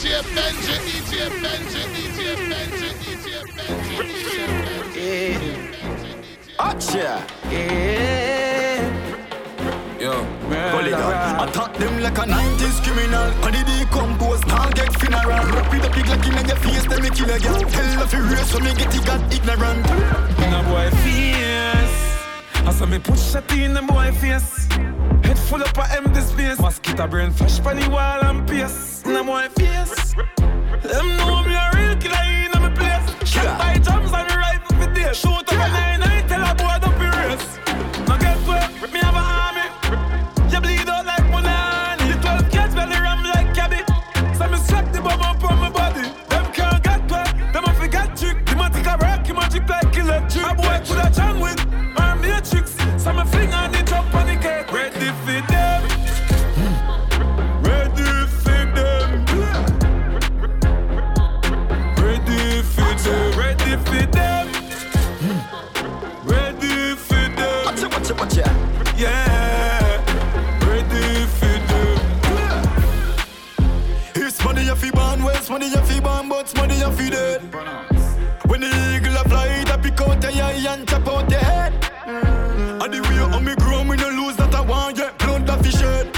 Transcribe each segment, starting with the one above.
DJ Benji, DJ Benji, DJ Benji, DJ Benji, DJ Benji. Acha. Yo, Gulligan. Attack them like a 90s criminal. Body decompose, now get funeral. Rock with a big like in your face, then me kill a girl. Tell if you race, so me get it got ignorant. In a boy face. I saw me push a in the boy face. Head full up of empty space. Mosquito brain fresh pan the wall and pace. In a boy face. Them know me a real killer in a me place. Shot by drums and rifle for days. Shoot up a nine but money you fi dead. When the eagle a fly, it a pick out your eye and chop out your head. Mm. And the way how me grow, me no lose that I want yet. Blood that fi shed.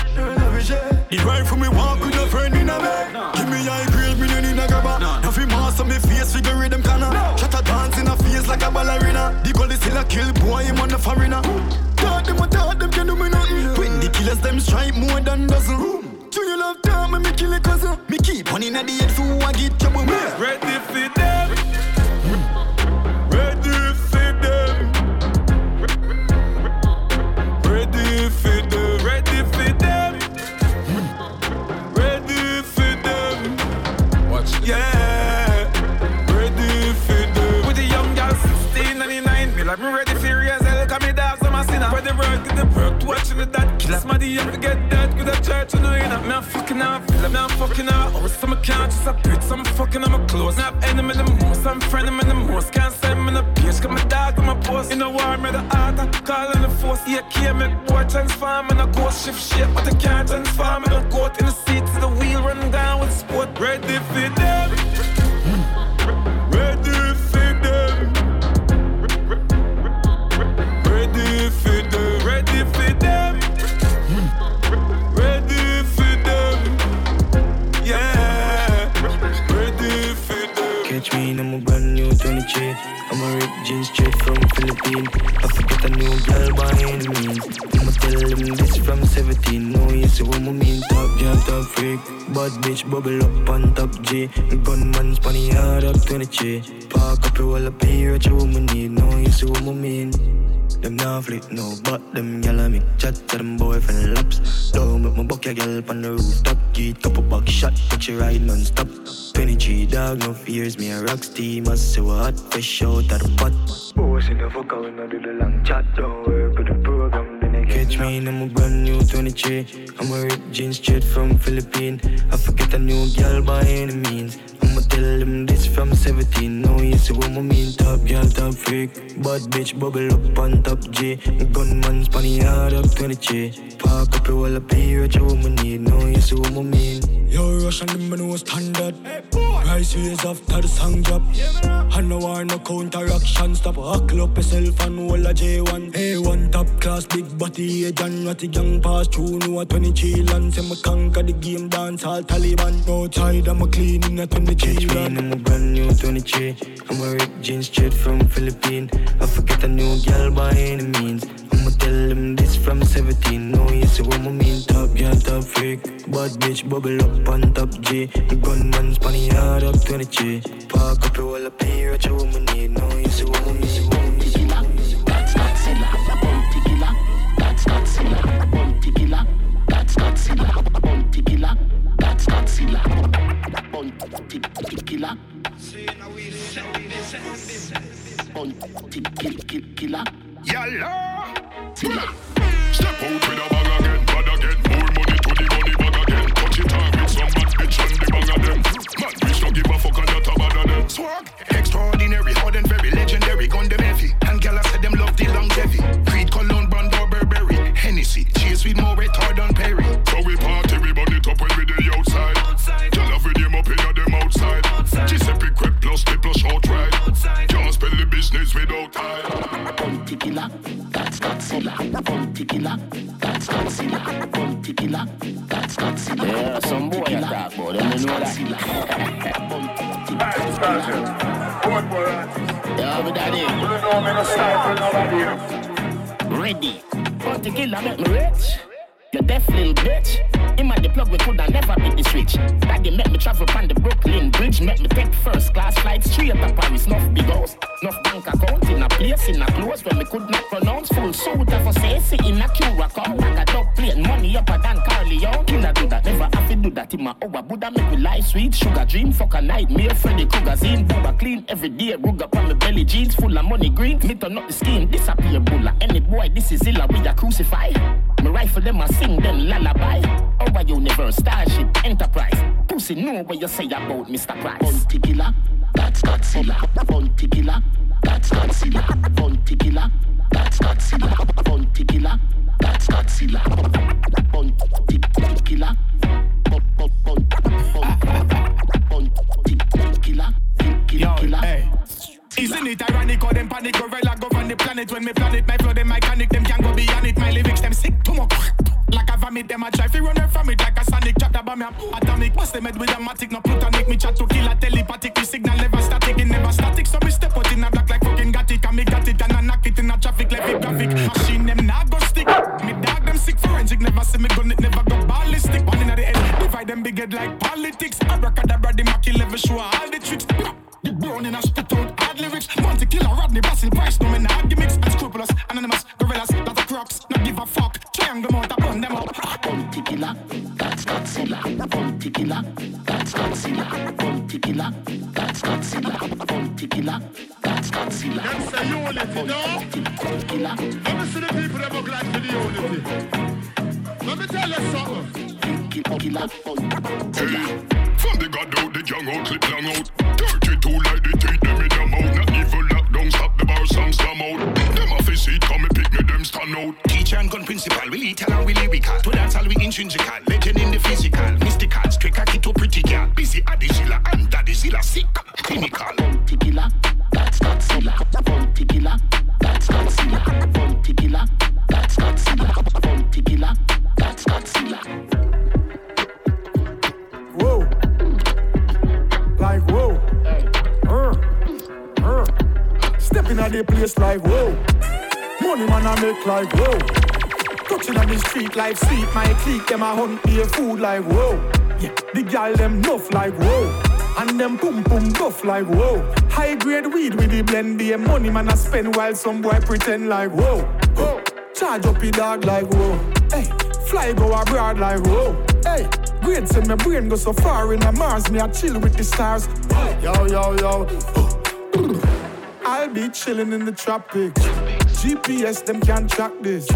The rifle me walk with a friend in a bed. Give me high grade, me no need a grabber. Fi master me face, figure rhythm canna. Shut a dance in a face like a ballerina. The goal is still a kill, boy, him on the foreigner. Somebody, you forget that. With a church, you know, you know. Me I'm fucking up. Me I'm fucking up. Oh, some just a bitch. Some fucking on my clothes. Now I'm enemy the most. I'm friend them in the most. Can't send me in the page. Cause my dog on my post. In the war, me the art. I call in the force. Yeah, key make boy transform. And I go shift shit. But I can't transform. And I go in the seat to the wheel. Run down with sport. Ready for them. Brand new 23. I'm a ripped jeans straight from Philippines. I forget a new girl by any means. I'ma tell them this from 17. No, you see what I mean. Top girl, top freak. Bad bitch, bubble up on top G. The gunman spanny hard up 23. Park up your wall up here, what you woman need. No, you see what I mean. Them nah flick no, but them gyal a make chat to them boyfriend laps. Don't make my buck your gyal on the rooftop. Get couple back shot, but you ride non-stop. 23 dog, no fears, me a rock steam. I say what hot fresh out of the pot. Boys in the fuck out, no do the long chat. Don't catch me in a brand new 23. I'm a ripped jeans straight from Philippines. I forget a new girl by any means. I'ma tell them this from 17. No, you see what I mean. Top girl, top freak. Bad bitch, bubble up on top G. Gunman spanny hard up 23. Park up your wall up here, what you woman need. No, you see what I mean. Yo, Russian them no standard. Price raise after the song drop. I no war no counteraction. Stop huckle up yourself and hold a J1. A1 top class, big body, a John Ratty gang pass through. No a 23 land. Say me conquer the game, dance all Taliban. No tide, I'm a clean in a 23 Catch me in a brand new 23. I'm a ripped jeans straight from Philippines. I forget a new girl by any means. I'ma tell them this from 17. No, you see what I mean. Top girl, top freak. Bad bitch, bubble up on top G. The gunman spanny hard up 23. Park up your wall up here, what you woman need. No, you see what I mean. Killer. Yalla. Silla. Step out with a bag again, bad again. More money to the money bag again. Touch it off with some bad bitch the of them. Man, bitch don't give a fuck and that a bad of. Swag. Extraordinary, hard and very legendary. Gun them heavy. And gal I said them love the longevity. Yeah, but daddy. Ready. Bounty killer make me rich. You deaf little bitch. In my the plug, we coulda never beat this rich. Daddy make me travel on the Brooklyn Bridge. Make me take first class flights straight up Paris. Enough big house, enough bank account in a place in a close where me could not pronounce. Full suit of a say, in a Curacao. Like a dog plane, money up a than Carleon. Killer do that, never have to do that in my hour. Buddha make me life sweet, sugar dream, fuck a nightmare. Freddy Krueger zine, booba clean every day. Rug up on my belly jeans, full of money green. Me turn up the scheme, disappear bulla. Any boy, this is illa, we a crucify. Me rifle them, I sing them lullaby. Our universe, starship, enterprise. Pussy know what you say about Mr. Price. Bounty killer, that's Godzilla. Bounty killer, that's Godzilla. Bounty killer, that's Godzilla. Bounty killer, that's Godzilla. Bounty killer. Bounty killer. Killer, killer. Hey. Isn't it ironic how them panic gorilla govern the planet? When me planet my flow them mechanic them can go beyond it. My lyrics them sick too much like a vomit them a try fi run from it. Like a sonic chat about me atomic. Bust them head with a matic no plutonic. Me chat to kill a telepathic. Me signal never static it never static. So me step out in a black like fucking got it and me got it and I knock it in a traffic like a graphic machine them not go stick. Me dog them sick forensic. Never see me gun it never go ballistic. One in the head divide them big head like politics. Abracadabra the Machi level show all the tricks. The brown in a spit out lyrics. Want to kill a Rodney Basil Price, no man hard gimmicks. Unscrupulous, anonymous, gorillas, lot of crocs. Not give a fuck. Triangle mount, I burn them up. Bounty killer, that's Godzilla. Bounty killer, that's Godzilla. Bounty killer, that's Godzilla. Bounty killer, that's Godzilla. Them say unity, no? Let me see the people that look like for the unity. Let me tell you something. Killer, killer, Hey, from the god out, the young out, clip long out. 32 like the teeth, them in the mouth. Not even lockdown, stop the bar, some slam out. Them off his seat, come and pick me, them stand out. Teacher and gun principal, we lethal and we lyrical. To dance all we intrinsical, legend in the physical. Mystical, straight cocky to pretty girl. Busy at the zilla, and daddy zilla sick. Clinical. Bounty killer, that's Godzilla. Bounty killer, that's Godzilla. The place like whoa. Money man I make like whoa. Touching on the street like sweet. My clique them a hunt me a food like whoa. Yeah, the gal them nuff like whoa. And them boom boom buff like whoa. High grade weed with the blend. The money man I spend while some boy pretend like whoa. whoa. Charge up your dog like whoa. Hey, fly go abroad like whoa. Hey, great say my brain go so far in a Mars. Me I chill with the stars. Yo yo yo. Be chilling in the tropics. GPS them can't track this.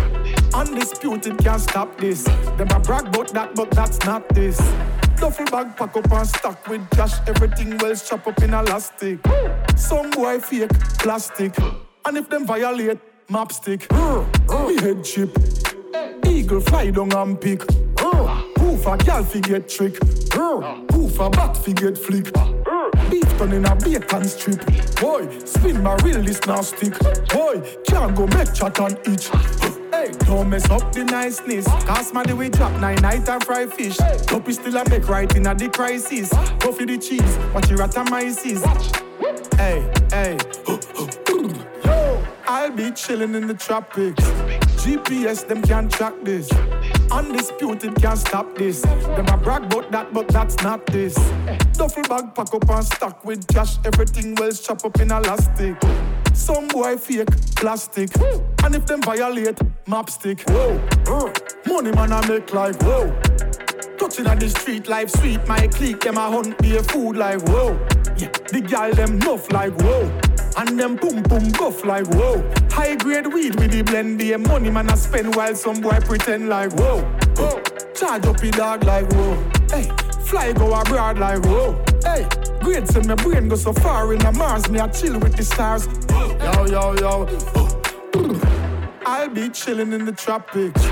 Undisputed can't stop this. Them a brag about that, but that's not this. Duffel bag pack up and stack with cash. Everything well chop up in elastic. Some boy fake plastic. And if them violate, map stick. Me head chip. Eagle fly down and pick. Poof a gal fi get trick. Poof a bat fi get flick. Beef done in a bacon strip. Boy, spin my real this now stick. Boy, can't go make chat on each. Hey, don't mess up the niceness. Cast my we drop nine night and fry fish. Hope still a make right in a the crisis. Go for the cheese, watch your atomizes. Hey, hey. Yo, I'll be chilling in the tropics. GPS, them can't track this. Undisputed can't stop this. Them a brag about that, but that's not this. Duffel bag pack up and stack with cash. Everything well chop up in elastic. Some boy fake plastic. And if them violate, map stick. Whoa, uh, money man I make like whoa. Touching on the street life sweet. My clique them a hunt me a food like whoa. Yeah, the gal them nuff like whoa. And them boom boom buff like whoa. High grade weed with the blend. The money man I spend while some boy pretend like whoa. whoa. Charge up your dog like whoa. Hey, fly go abroad like whoa. Hey, great say my brain go so far in a Mars. Me I chill with the stars. Yo yo yo. I'll be chilling in the tropics.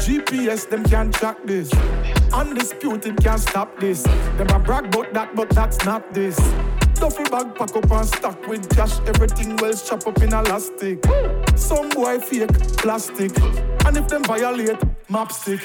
GPS them can't track this. Undisputed can't stop this. Them a brag about that, but that's not this. Duffel bag pack up and stack with cash. Everything well chop up in elastic. Some boy fake plastic. And if them violate, map stick.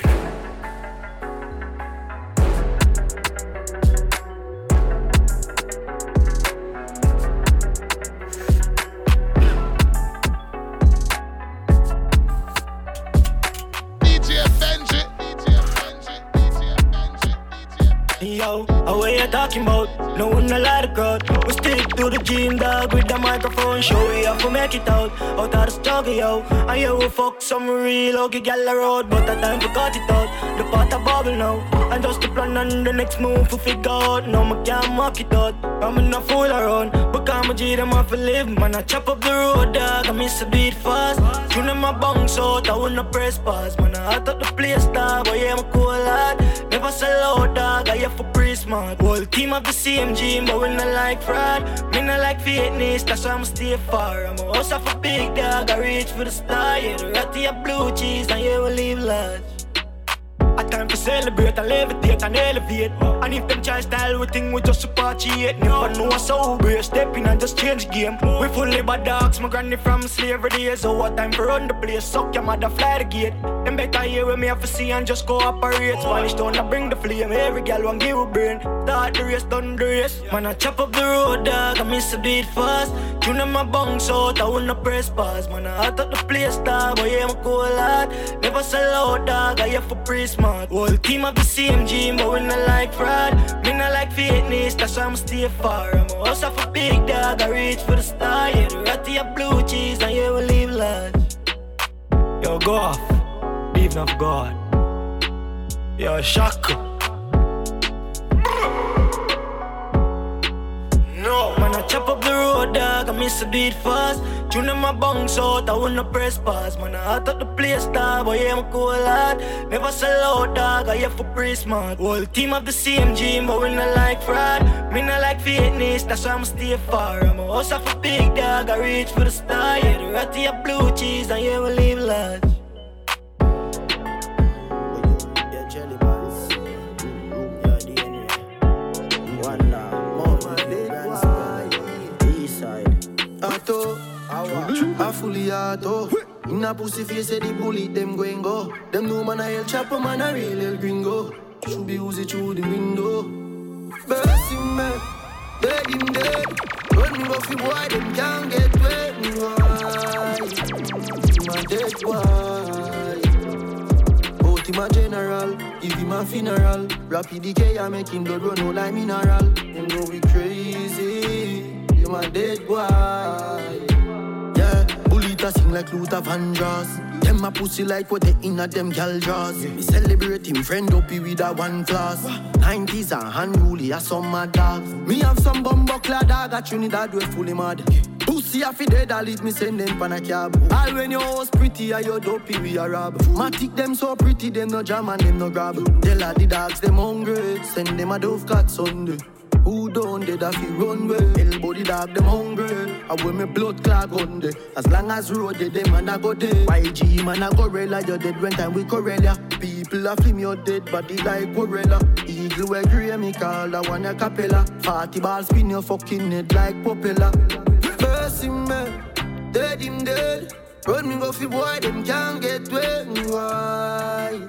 You? No one a lot of crowd. We stick to the gym, dog, with the microphone. Show we have to make it out. Out of the struggle, yo. I yeah, we fuck some real okay gal road, but the time for cut it out. The pot a bubble now. And just the plan and the next move to figure out. No, I can't mark it out. I'm in a fool around. I'm a G, them off to live. Man, I chop up the road, dog. I miss a beat fast. Tune in my bunks out, I wanna press pause. Man, I hot up the place, dog. But yeah, I'm a cool lad. Never sell out, dog. I have for smart. Whole team of the gym, but we not like fraud. Me not like fitness, that's why I'm stay far. I'm a house of a big dog. I reach for the star. Yeah, the ratty of blue cheese, and yeah, we leave large. A time to celebrate and levitate and elevate. And if them try style, we think we just it. Never know us so we're stepping and just change game. We fully bad dogs, my granny from slavery days. So what time for run the place? Suck your mother, fly the gate. Them better hear with me have to see and just cooperate. Spanish town, I bring the flame. Every girl want give a brain. Start the race, done the race. Man, I chop up the road, dog. I miss a beat fast. Tune in my bunks out, I wanna press pause. Man, I up the place, dog. Yeah, I'm cool lad. Never sell out, dog. I have for pre smart. Whole team of the same gym, but we not like fraud. Me not like fitness, that's why I'm stay far. I'm a of a big dog, I reach for the star. Yeah, the ratty of blue cheese, and yeah, we leave large. Yo, go off. Leave of God. Yo, Shaka. No, man, I chop up the road, dog. I miss a beat fast. Tune in my bunks out, I wanna press pass. Man, I hot up the place, dog. But yeah, I'm cool lad. Never sell out, dog. I have for pre smart. Whole team of the same gym, but we not like fraud. Me not like fitness, that's why I'm stay far. I'm a house of a big dog. I reach for the star. Yeah, the ratty of blue cheese, and yeah, we leave large. Yeah, jelly balls. Yeah, DNA. One love. More brands, East side. Auto, I fully auto. In a pussy face, say the bullet them going go. Them no man a hell chopper, man a real hell gringo. Should be Uzi through the window. Burst him man, dead him dead. Run me go fi boy, them can't get wet. Me why? My dead boy. Out him a general, if him a funeral. Rapid decay, I make him blood run out like mineral. Them know we crazy, you my dead boy. Yeah, bullet a sing like Luther Vandross. Them a pussy like what they inna them gal draws. Me celebrate him friend up with a one class. 90s and unruly a mad dogs. Me have some bumbuckler dog at Trinidad we fully mad. Pussy a fi dead, I leave me send them pan a cab. All when your house pretty, and your dopey we a rob. Matic them so pretty, them no jam and them no grab. Tell all the dogs them hungry, send them a dove cat Sunday. Who don't dead a fi run way? Elbow the dog them hungry. I wear me blood gun day. As long as road dead, them man a go dead. YG man a gorilla, you dead when time we Corella. People a flim your dead body like gorilla. Eagle we grey me call a one a capella. Party ball spin your fucking head like propeller. First him man, dead him dead. Run me go fi boy, them can't get wet. Why?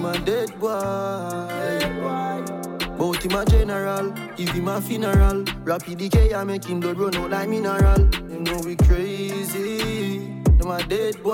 My dead boy. Bout him a general, if him a funeral. Rapid decay, I make him blood run out like mineral. You know we crazy, them a dead boy.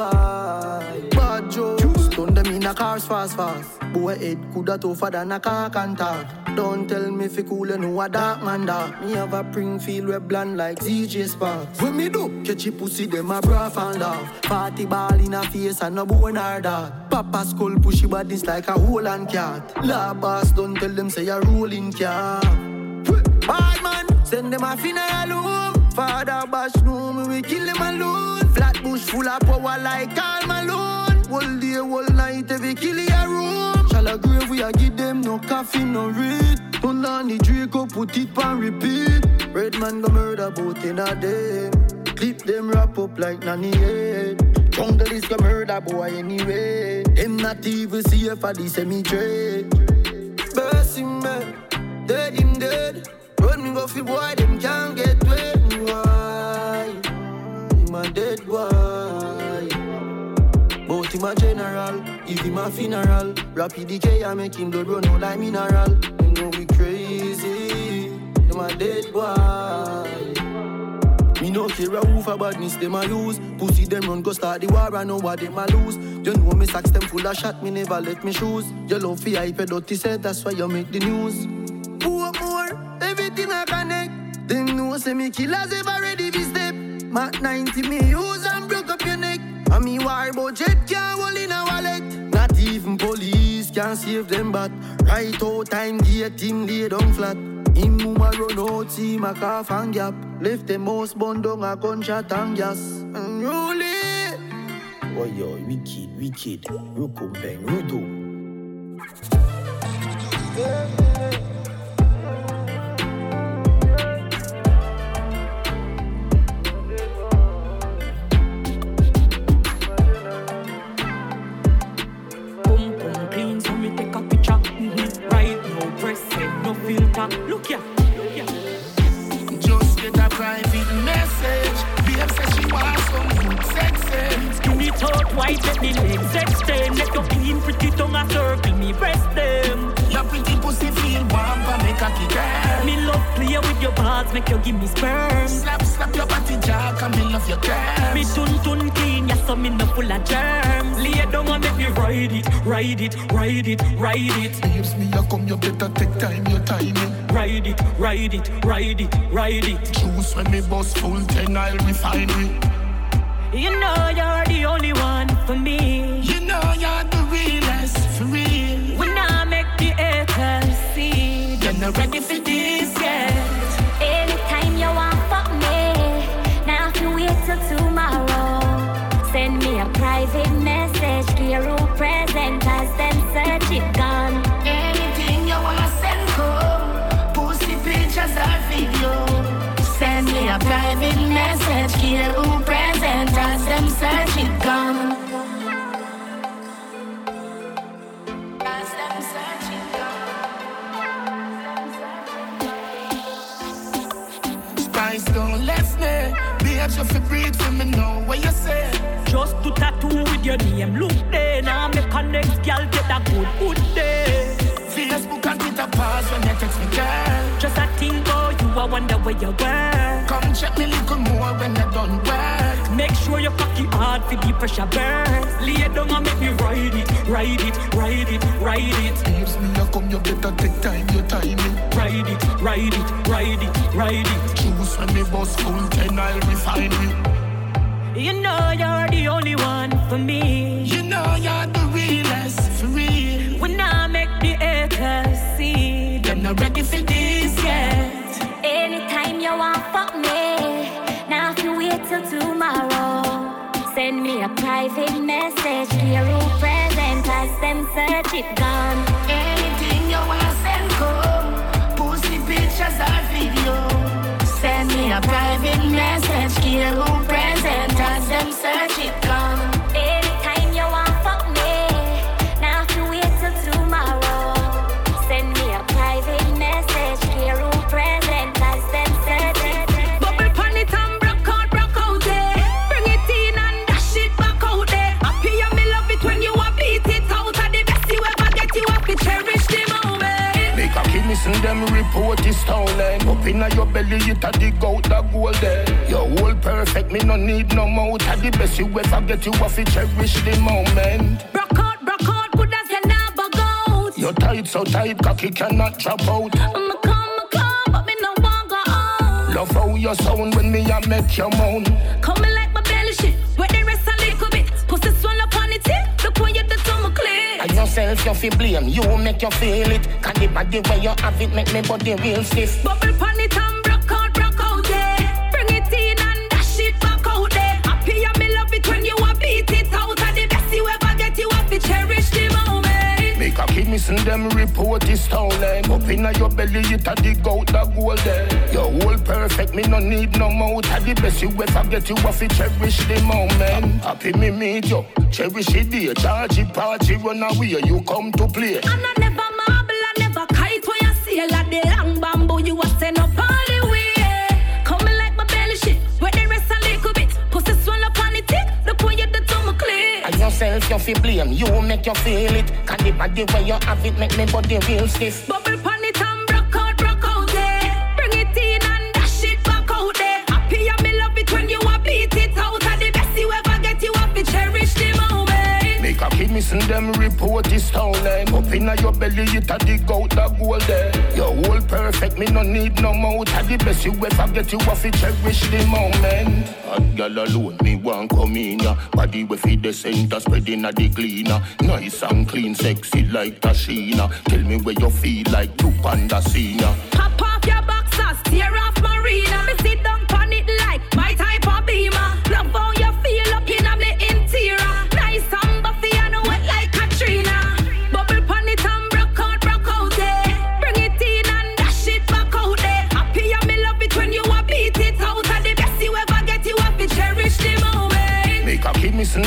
Bad Joe, stun them in a cars fast fast. Boy head coulda tougher than a car can talk. Don't tell me fi cool, you know a dark man dark. Me have a pring feel we bland like ZJ Sparks. When me do, catch a pussy, them a bra and off. Party ball in a face and no bone or that. Papa skull pushy bodies like a hole and cat. La boss don't tell them say a rolling car. Bad man, send them a funeral home. Father bash no me we kill them alone. Flatbush full of power like Karl Malone. Whole day, whole night, every kill a room. Shall a grave we a give them no coffee, no read. Turn on the Draco, put it on repeat. Red man go murder boat in a day. Clip them wrap up like nanny head. Jungle is go murder boy anyway. Them not even see if I the cemetery. Burst him man, dead him dead. Run me go fi boy, them can't get wet. Why? A dead boy. Bout him a general, if him a funeral. Rapid decay, I make him blood run out like mineral. Them know we crazy, them a dead boy. Me no care who for badness them a use. Pussy them run go start the war, I know what them a lose. You know me socks them full of shot, me never let me shoes. You love fi hype dirty set, that's why you make the news. Poor more, everything I connect. Them know say me killers ever ready to step. Mac 90 me use and broke up your. And me war budget can't hold in a wallet. Not even police can save them, but right out time gate him lay down flat. Him mama run out, see my calf and gap. Left the most bun down a gunshot and gas. And rolling. Oh yo, wicked, wicked. Rukum bang, rudo. Boom filter. Look ya, look ya. Just get a private message. Babe says she wants some good sex. Skinny thought white, let me legs extend. Let your clean pretty tongue a circle me breast them. Your pretty pussy feel warm, but make a kick her. Me love play with your balls, make you give me sperm. Slap, slap your body jack, and me love your curves. Me tun tun clean, yeah, so me no full of germs. Lay down and make me ride it, ride it, ride it, ride it. Babes, me a come, you better take time, your timing. Ride it, ride it, ride it, ride it. Choose when me bus full ten, I'll refine it. You know you're the only one for me. You know you're the realest, for real. When I make the haters see, You're not ready for this Babes, you fi breathe for me know what you say. just to tattoo with your name. Look there, now make a next girl get a good, good day. Facebook and Twitter pause when you text me, girl. Just a think about you, I wonder where you were. Come check me little more when you done work. Make sure you cocky hard for the pressure burn. Lay down and make me ride it, ride it, ride it, ride it. Babes, me a come, you better take time, your timing. Ride it, ride it, ride it, ride it. Choose when me bus full ten, I'll refine it. You know you're the only one for me. You know you're the realest, for real. When I make the haters see, Them not ready for this yet. Anytime you want fuck me, now if you wait till tomorrow, send me a private message to your room present as them search it gone. Anything you wanna send home, pussy pictures or video. Send a private message, best you have to cherish the moment. Broke out, broke out, good as you never go. You're tight, so tight, cocky cannot drop out. I'ma come, I'ma come, but me no want go on. Love how you sound when me a make you moan. Coming like my belly shit, where the rest a little bit. Pussy swell up on it, yeah. Look when you to my clit. And yourself, you feel blame, you make you feel it. Can the body where you have it make me body real stiff. Bubble pan Missing them report is stolen. Up inna your belly, it a dig out the gold there. Your whole perfect, me no need no mouth. At the best you ever get, you have to cherish the moment. Happy me meet you, cherish the day, charge it, party, run away, you come to play. And I never you feel blame, you make you feel it. Can the body where you have it make me body real stiff. Missing them report this town line. Up in your belly, it a dig out the gold there. Your whole perfect, me no need no mouth. Had the best you ever get, you have to cherish the moment. Hot girl alone, me want come in ya. Body we feed the center, spreading a the cleaner. Nice and clean, sexy like Tashina. Tell me where you feel like two panda senior.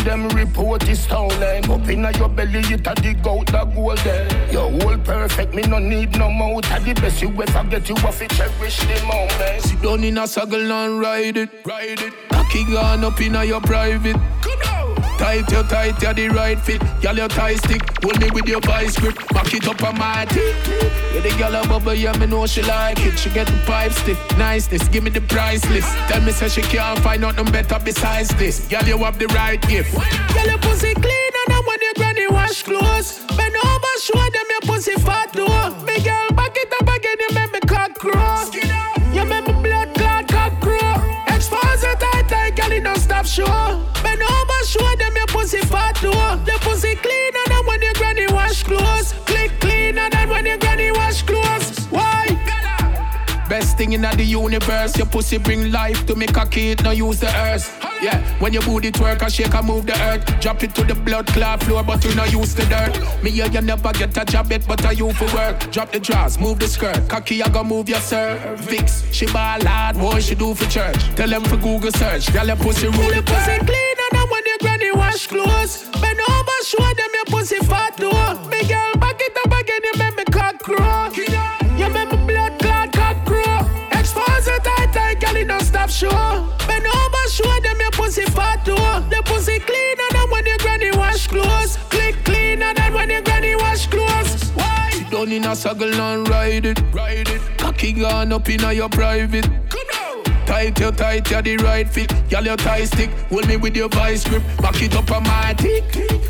Them report town line. Up in your belly, it a dig out the gold there. Your whole perfect, me no need no mouth. Had the best you ever get, you have to cherish the moment. Sit down in a saddle and ride it, ride it. Cocky gone up in your private. Come now. Tight you tight, you the right fit. Girl, your tie stick. Hold me with your vice grip. Back it up on my teeth. Yeah, the girl a bubble, yeah, me know she like it. She get the pipe stiff. Niceness, give me the price list. Tell me, say she can't find nothing better besides this. Girl, you have the right gift. Girl, your pussy clean and I when your granny wash clothes. Bend over, show them your pussy fat though. Me girl, back it up again, you make me cock crow. You make me blood clot cock crow. Expose it tight, tight, girl, it don't stop show. Bend over, show them your pussy fat though. Best thing in the universe, your pussy bring life to make a kid, no use the earth. Yeah, when your booty twerk and shake and move the earth, drop it to the blood clot floor, but you no use the dirt. Me yeah, you never get a job it, but I you for work. Drop the drawers, move the skirt, cocky I go move your cervix. She ball hard, what she do for church? Tell them for Google search, girl your pussy rule the pussy cleaner than when your granny wash clothes. Bend over, show them your pussy fat though. A saddle and ride it, ride it. Cocky gone up in your private. Tight, you tight, you the right fit. Girl, your tie stick. Hold me with your vice grip. Back it up on my dick.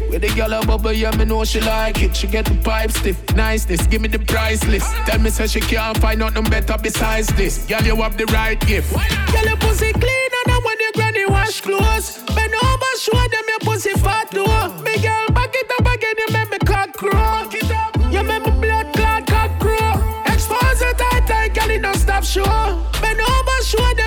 With the a bubble, yeah, me know she like it. She get the pipe stiff. Niceness, give me the price list. Tell me, say she can't find nothing better besides this. Girl, you have the right gift. Girl, your pussy cleaner than when your granny wash clothes. Bend over, show them your pussy fat though. Show. Bend over, show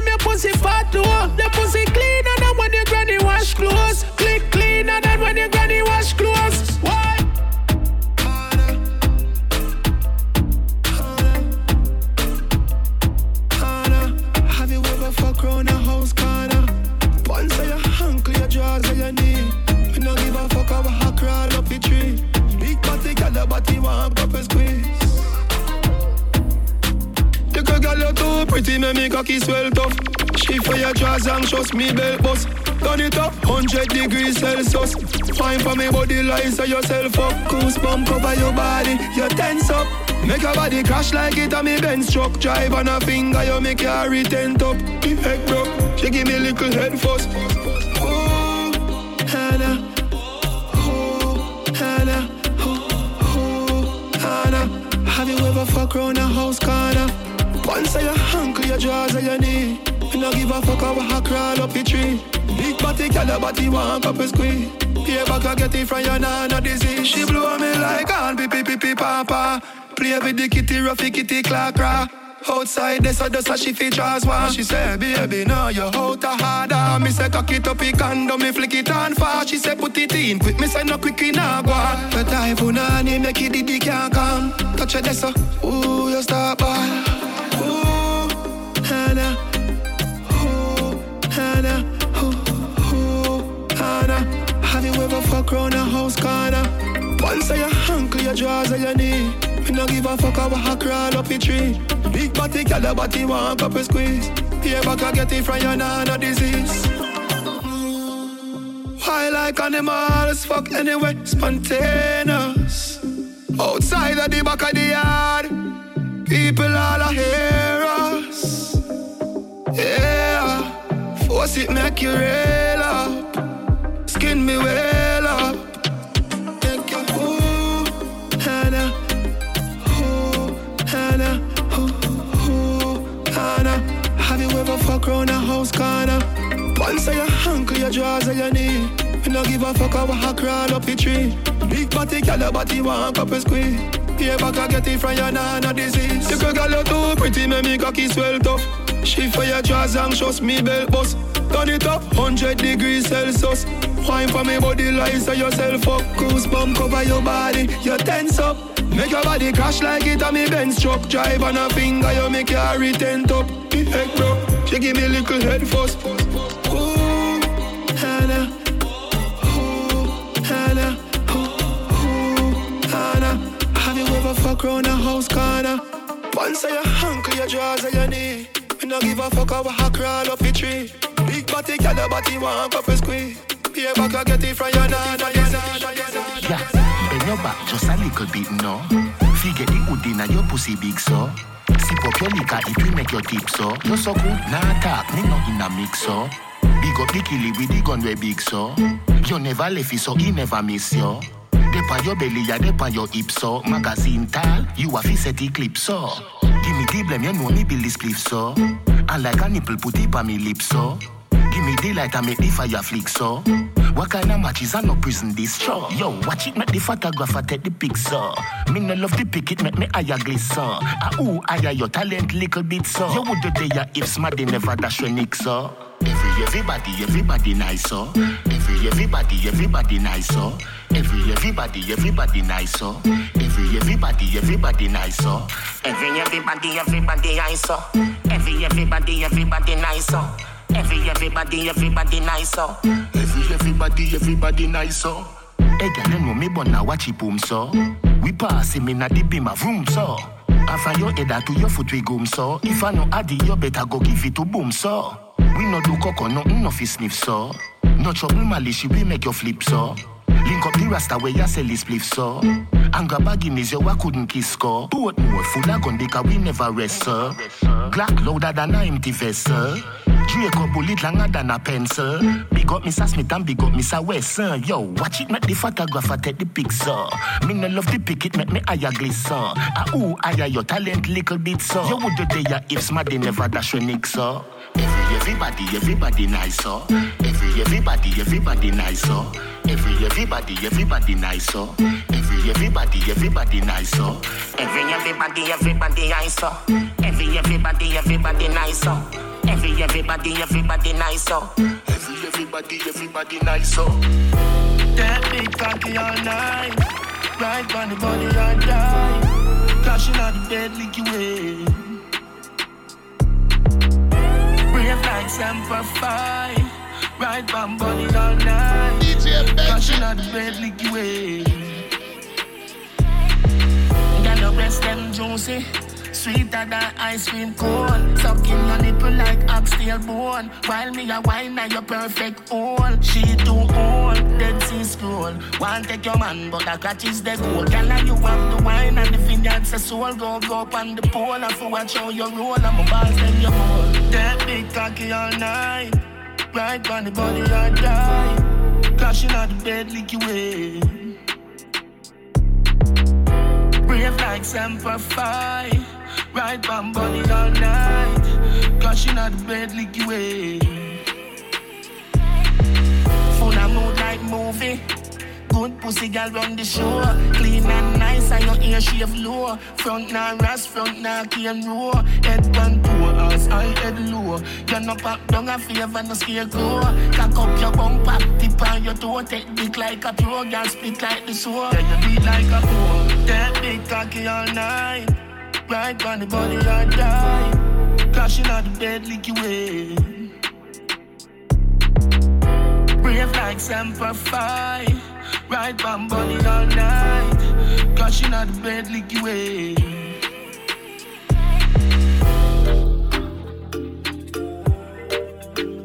cocky swell tough. She for your and trust me belt bust. Turn it up, 100 degrees Celsius. Fine for me body, lies so yourself up. Goosebump cover your body, you tense up. Make your body crash like it on me Benz truck. Drive on a finger, you make your retent up. Me head broke, she give me a little head fuss. Oh, Hannah. Oh, Hannah. Oh, Hannah. Have you ever fuck round a house corner? Once say your uncle, your drawers or your knee. You no give a fuck how crawl up the tree. Big body, girl, your body want up a squeeze. Pay back, I get it from your nana disease. She blow me like on pee pee papa. Play with the kitty, roughy kitty, clack. Outside, this or this, so she features one. She say, baby, now you out a harder. Me say, cock it up, it condom, me flick it on fast. She say, put it in quick, me say, no quick in a go on. But I punani, make it diddy can't come. Touch it, so, ooh, you stop ball. Hannah. Ooh, Hannah. Ooh, ooh, Hannah. Have you ever fuck round a house corner? Once say your uncle, your or your knee. Me no give a fuck how crawl up the tree. Big body, girl, your body want up a squeeze. Pay back, I get it from your nana disease. Why like animals, fuck anyway, spontaneous. Outside of the back of the yard, people all a hear us. Yeah, force it, make you rail up. Skin me well up. Make you ooh, hannah, ooh, hana, ooh, ooh. Have you ever fuck round a house corner? Once I hunger your drawers and your knee. You no give a fuck how I crawl up the tree. Big body, girl, body want cup and squeeze. Yeah, back I get it from your nana disease. You could get look too pretty, make me cocky swell tough. She your drawers and shows me belt bust. Turn it up, 100 degrees Celsius. Wine for me body like so yourself up. Goosebump cover your body, you tense up. Make your body crash like it on me Benz truck. Drive on a finger, you make your retent up. Heck bro, she give me little head first. Ooh, Hannah. Ooh, Hannah. Ooh, Hannah. Have you ever fuck round a house corner? Once your uncle, your drawers and your knee. Me no give a fuck how I crawl up the tree. Big body, girl, your body want cup of squeeze. Pay back, I get it from your nana. Yeah, bend your back just a little bit, no. Figure the hood inna your pussy big so. Sip up your liquor, it will make your tip so. You so good, nah talk, me no in a mix so. Big up the killie with the gun way big so. You never left it so he never miss you. Dep on your belly, ya dep on your hip so. Magazine tall, you a fi set the clip so. Me the blame, you know me build this spliff so. And like a nipple put it on me lips so. Give me the light and make the fire flick so. What kind of matches are no prison this show? Yo, watch it, make the photographer take the picture. Me no love the pick it, make me higher glisten. Ah, ooh, higher your talent little bit so. You would do there if smarty never dash your nick so. Every everybody, everybody nice so. Every everybody, everybody nice so. Every everybody, everybody nice so. Every everybody, everybody nice so. Every everybody, everybody nice so. Every everybody, everybody nice so. Every everybody, everybody nice so. Every everybody, everybody nice so. Hey, girl, you know me wanna watch it boom so. We pass him in a the beam of room so. After your head to your foot we goom so. If I know addy, you better go give it to boom so. We no do coco, nothing no fi sniff so. No trouble malice, we make you flip so. Link up the rasta where you sell this spliff so. And grab a Guinness, you I couldn't kiss score. Boat more full of gun because we never rest sir. Glock louder than a empty vessel. Draco bullet longer than a pencil. Big up Mr. Smith and big up Mr. Wesson. Yo, watch it, make the photographer take the picture. Me no love the pick it, make me higher glisten. Ah, ooh, higher your talent little bit so. You would do there if smarty never dash your nick so. Every everybody, everybody nice so. Every everybody, everybody nice so. Every everybody, everybody nice so. Every everybody, everybody nice so. Every everybody, everybody nice so. Every everybody, everybody nice so. Every everybody, everybody nice so. Every everybody, everybody nice so. That big cocky all night. Right on the body all die. Crashing on the bed, lick them like Semper Ride Bamboni all night. DJ Passion at Red Leaky Way. Got the rest them juicy. Sweeter than ice cream cone. Sucking your nipple like oxtail bone. While me a wine and your perfect hole. She too old, dead sea scroll. Want take your man, but the catch is the goal. Girl, and you want the wine and the fiance soul. Go go up on the pole and for watch how you roll. And my balls then you hold. That big cocky all night. Right on the body I die. Crashing on the bed, lick you away. Brave like Semper Fi. Right bam body all night. Crashing on the bed, you away. Full of mood like movie. Good pussy girl run the show. Clean and nice and your ear shave low. Front now ras, front now cane row. Head pan toe, ass high, head low. You no pop down a favor, no scarecrow. Cock up your bumper, tip on your toe. Take dick like a pro, girl spit like the sword. Yeah, you beat like a pro. That big cocky all night. Right on the body I die. Crashing on the bed, lick you away. Brave like Semper Fi. Right on body all night. Crashing on the bed, lick you away.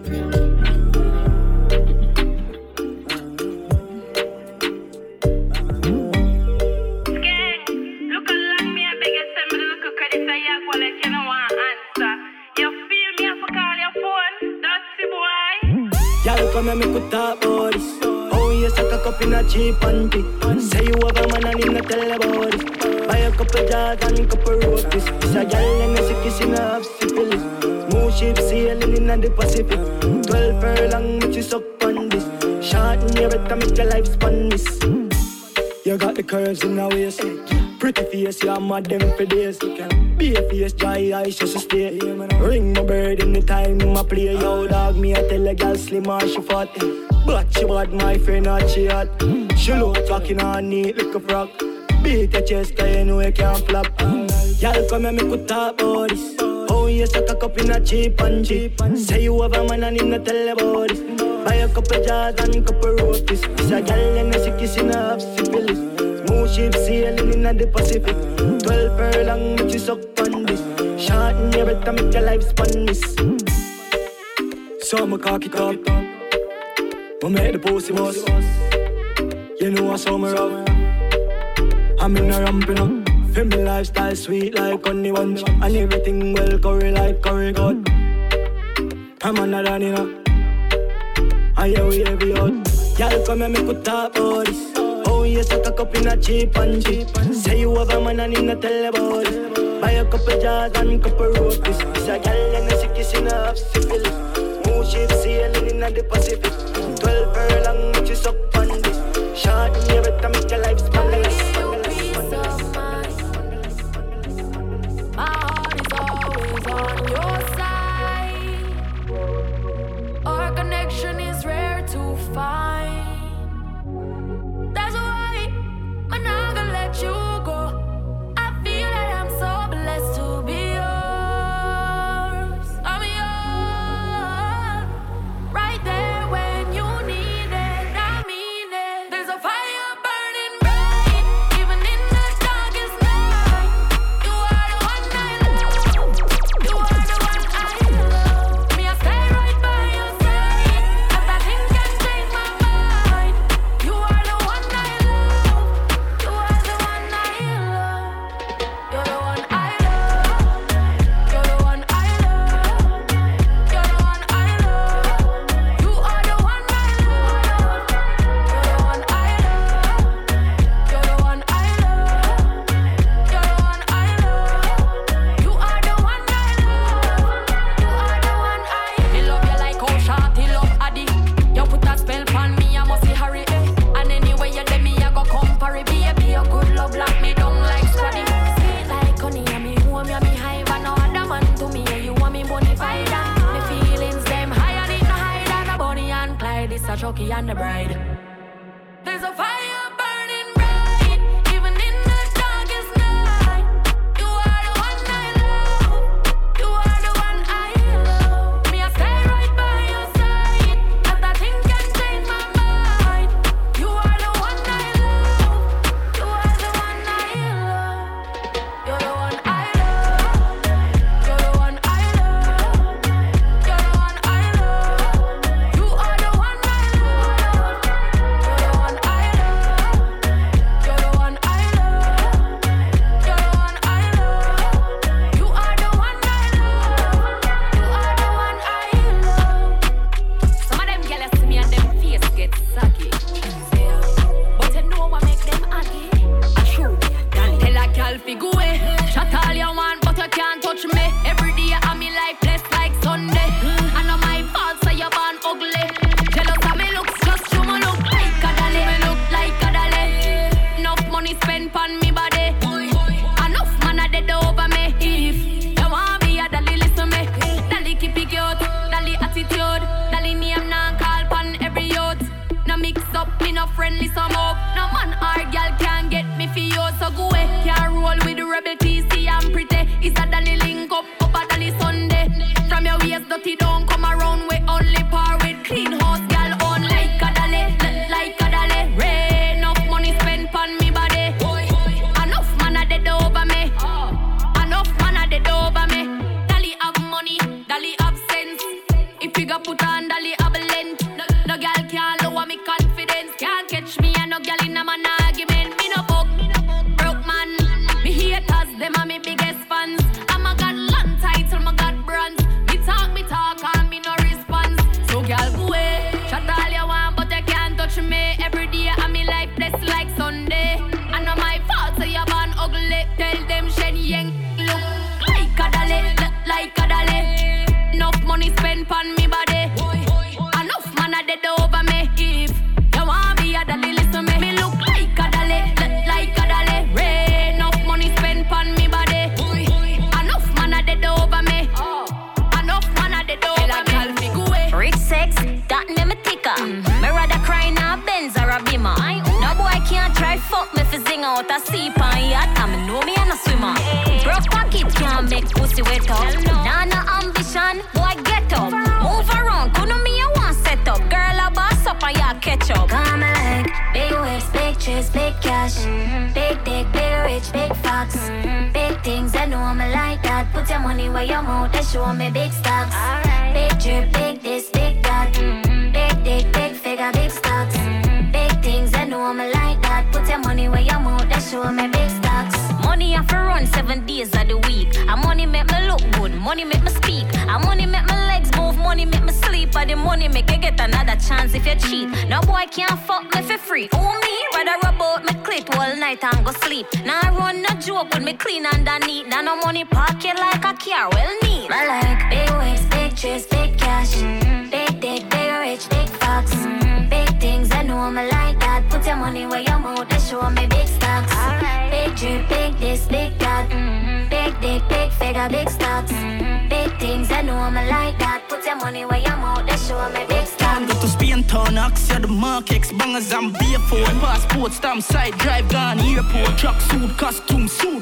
Look Come and make talk about this. Oh, you suck a cup in a cheap panty. Say you have a man and him not tell about this. Buy a couple jars and couple rotis. This a girl and a sick in a half syphilis. Smooth ship sailing in the Pacific. Twelve furlong, make you suck on this. Short in your better make your life span this. You got the curves in the waist. Pretty face, you're mad them for days. Be a face, dry eyes, just to stay. Ring my bird in the time I play. Yo, dog, me, I tell a girl slim or she fat. But she bad, my friend, not she hot. She look talking on neat like a frog. Beat your chest, I know you can't flop. Y'all come and make we talk about this. Oh, you suck a cup in a cheap and cheap. Say you have a man and him not tell about this. Buy a couple jars and a couple roasties. It's a gal and a sick kissing up syphilis. Smooth ship sailing in the Pacific. Twelve furlong, make you suck on this. Short in your better make your life span miss. So I'ma cock it up. Make the pussy boss. You know I saw me rough. I'm in a ramping up. Feel lifestyle sweet like honey bunch. And everything well curry like curry god. I'm another nina. I hear we every out. Y'all come and make we talk about. Oh, you suck a cup in a cheap and cheap. Say you have a man and tell about it. Buy a couple jars and couple roasties. It's a gal and a kissing up syphilis. Smooth ship sailing in the Pacific. Twelve furlong, make you suck on this. Short in your better make your life spanless.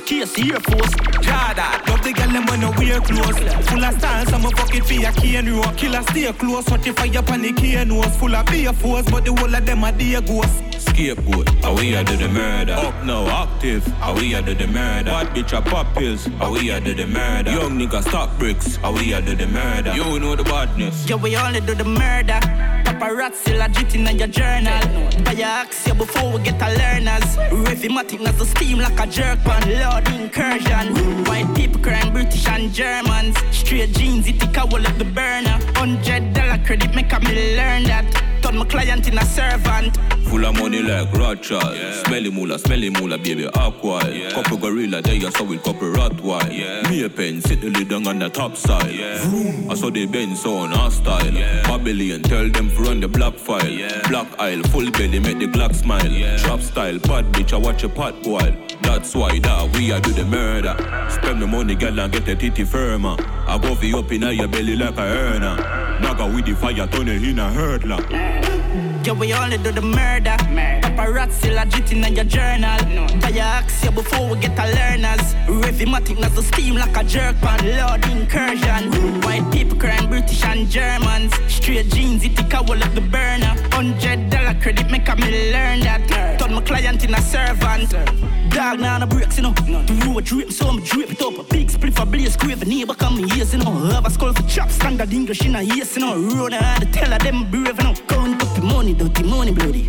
Suitcase, Air Force. Jada, love the girl them when no wear clothes. Full of style, some fuck it for your cane row. Killer stay close, what if I up on the cane? Full of beer force, but the whole of them are dear ghosts. Scapegoat, we are do the murder. Up now, active, we are do the murder. Bad bitch a pop pills, we are do the murder. Young nigga stop bricks, we are do the murder. You know the badness. Yeah, we only do the murder. Paparazzi legit in your journal. Buy your axia before we get a learners. Rhythmatic as the steam like a jerk pan. Lord incursion. White people crying British and Germans. Straight jeans, it take a wall of the burner. Hundred dollar credit make a me learn that. Turn my client in a servant. Full of money like Rothschild. Smelly moolah, smelly moolah, baby, aqua. Couple gorilla, there you saw with couple Rottweil. Yeah. Me a pen, sit the lid down on the top side. Vroom. I saw the bend so on hostile. Babylon, tell them to run the black file. Black aisle, full belly, make the Glock smile. Trap style, bad bitch, I watch a pot boil. That's why that we a do the murder. Spend the money, girl, and get the titty firmer. I go for you up in your belly like a earner. Naga with the fire, turn it in a hurdler. Yeah, we only do the murder. Paparazzi legit in your journal. Buy your axia before we get a learners. Rhythmatic as the steam like a jerk pan. Lord incursion. White people crying British and Germans. Straight jeans, it take a wall of the burner. Hundred dollar credit make a me learn that. Turn my client in a servant. Dog now the breaks, you know. The road drip, so I'm drip it up. Big split for blaze, grave neighbor come ears, you know. Have a skull for chop, standard English in a yes, you know. Run out the teller, them brave, you know. Count up the money, dirty money, bloody.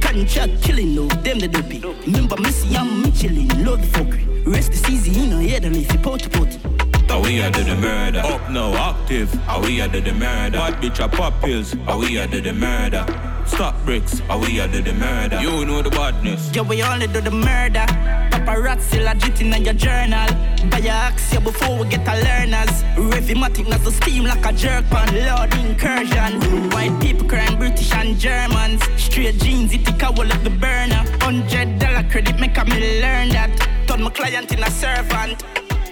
Contract killing, no, them the dopey. Remember Missy, I'm Michelin, love the fuckery. Rest is easy, you know, and if you pot pot. How we a do the murder. Up now, active. How we a do the murder. Bad bitch a pop pills. How we a do the murder. Stop bricks. How we a do the murder. You know the badness. Yeah, we only do the murder. Paparazzi legit in your journal. Buy your axia before we get a learners. Rhythmatic as the steam like a jerk pan. Lord incursion. White people crying British and Germans. Straight jeans, it take a wall of the burner. Hundred dollar credit make a me learn that. Turn my client in a servant.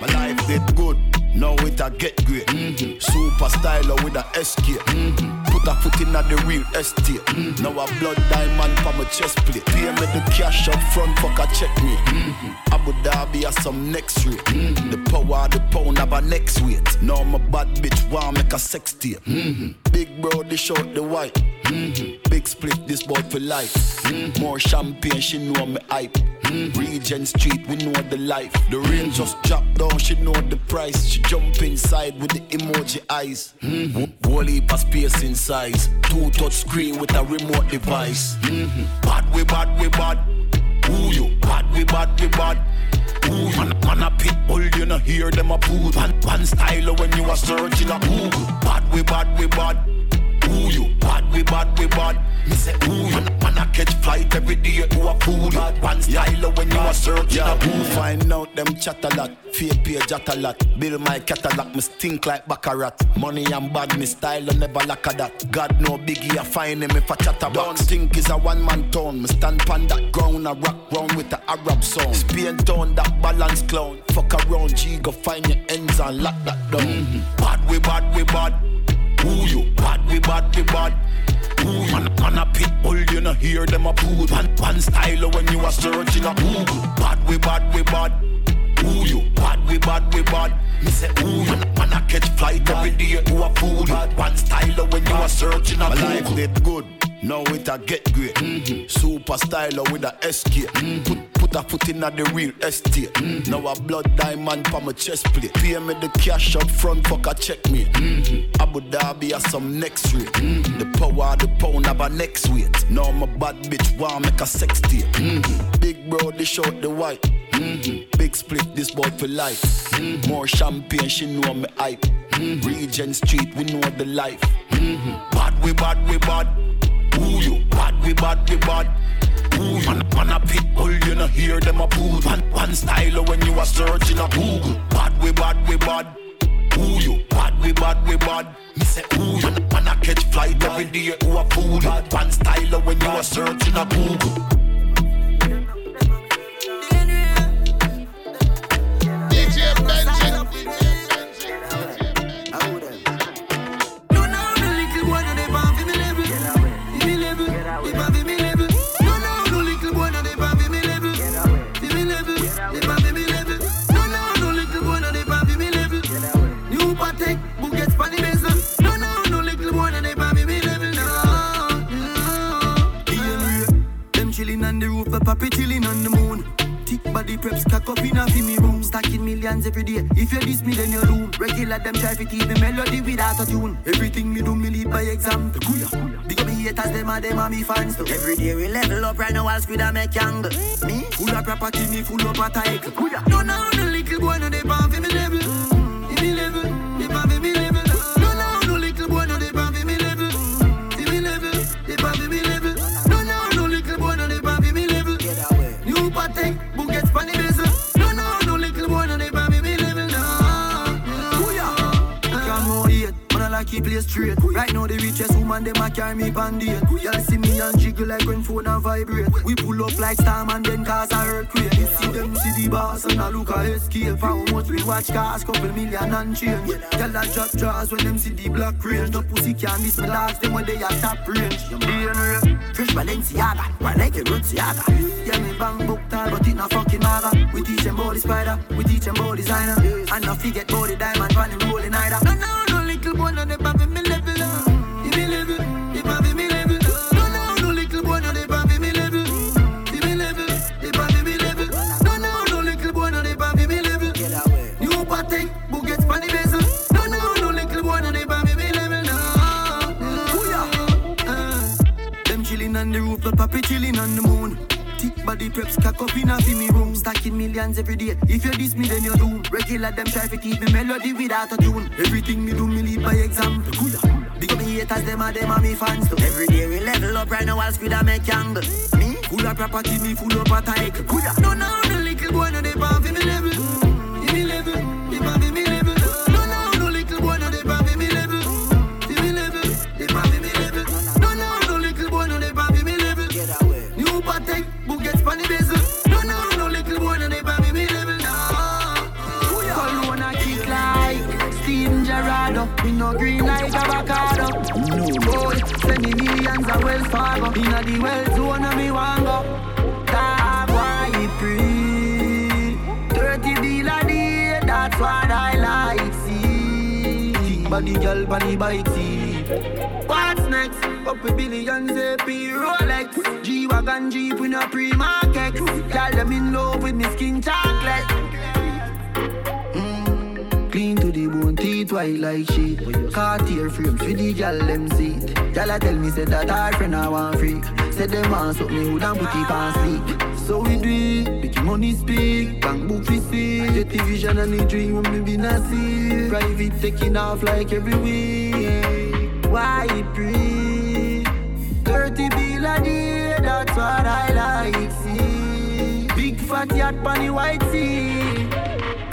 My life get good, now it a get great. Mm-hmm. Super styler with a escape. Mm-hmm. Put a foot in at the real estate. Mm-hmm. Now a blood diamond for my chest plate. Pay me the cash up front, fuck a check me. Mm-hmm. Abu Dhabi has some next rate. Mm-hmm. The power of the pound have a next weight. Now my bad bitch want make a sex tape. Mm-hmm. Big bro, dish short the white. Mm-hmm. Big split, this boy for life. Mm-hmm. More champagne, she know me hype. Mm-hmm. Regent Street, we know the life. The rain just drop down, she know the price. She jump inside with the emoji eyes. Mm-hmm. Whole heap of space in size. Two touch screen with a remote device. Mm-hmm. Bad we bad we bad. Who you? Bad we bad we bad. Ooh, man, man a pit bull, you know hear them a poo. One, one style when you are searching a Google. Bad we bad we bad. Who you? Bad we bad, we bad. Me say, ooh, man, man, I catch flight every day to a food. One style when you are searching Yeah, a who pool. find out them chat a lot, fake page chat a lot. Build my catalog, me stink like baccarat. Money and bad, me style and never lack of that. God no biggie, I find him if I chat a Don't think is a one man town. Me stand pan that ground, I rock round with the Arab sound. Spain town, that balance clown. Fuck around, G, go find your ends and lock that down. Mm-hmm. Bad, we bad, we bad. Who you? Bad, we bad, we bad. Who man, man a pit bull, you know hear them a poo. One, one style when you are searching a Google. Bad, we bad, we bad. Who you? Bad, we bad, we bad. Me say, ooh, man, man a catch flight every day to a food. One style when you are searching a My life did good, now it a get great. Super styler with a SK. Put, put a foot in at the real estate. Now a blood diamond for my chest plate. Pay me the cash up front, fuck a check me. Abu Dhabi has some next rate. The power the pound have a next weight. Now my bad bitch want make a sex tape. Big bro, they short the white. Big split, this boy for life. More champagne, she know me hype. Regent Street, we know the life. Bad, we bad, we bad. Who you? Bad, we bad, we bad. Who man, man a pit bull, you know hear them a poo. One, one style when you are searching a Google. Bad, we bad, we bad. Who you? Bad, we bad, we bad. Me say, ooh, man, man a catch flight every day to a food. One style when you are searching a Google. The the puppy chilling on the moon. Thick body preps, cock up in a me room. Stacking millions every day. If you diss me, then you doom. Regular them try to keep the melody without a tune. Everything me do, me lead by example. Big up me haters, them are them are me fans too. Every day we level up right now, I'll squid and make angle. Me, full of property, me full of a title. No, no, no little boy, no, they pan for me straight. Right now, the richest woman, them a carry me bandit. Y'all see me and jiggle like when phone a vibrate. We pull up like storm and then cause a earthquake. You see them see the boss and I look a escape. How much we watch cars, couple million and change. Y'all a drop jaws when them see the black range. No pussy can't miss my dogs, them when they a top range. Fresh Balenciaga, one like a Rootsiaga. Yeah, me bang book tall, but it not fucking maga. We teach them about the spider, we teach them about designer. And not forget the diamond, running rolling either. No, no, no, little boy, no, pan Preps, cock up in a me room. Stacking millions every day. If you diss me, then you doom. Regular them try to keep me melody without a tune. Everything me do, me lead by example. Big me haters, them are them are me fans too. Every day we level up right now, I'll squid and make angle. Me, full of property, me full of a. Kuya. No, no, no little boy, no body girl on the bike seat. What's next? Couple billions AP Rolex. G wagon Jeep with a pre-market. Girl them in love with me skin chocolate. Mm, clean to the bone, teeth white like sheet. Cartier frames for the gal them seat. Gal tell me say that her friend I want freak. Said them want something me would and put it on sleep. So we do it, make money speak. Bank book we see. Get the vision and the dream when be see. Private taking off like every week. Why breathe? bill a day, that's what I like see. Big fat yacht pon the white sea.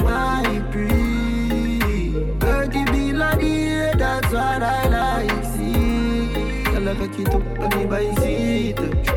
Why breathe? Thirty bill a day, that's what I like see. I cock it up on the the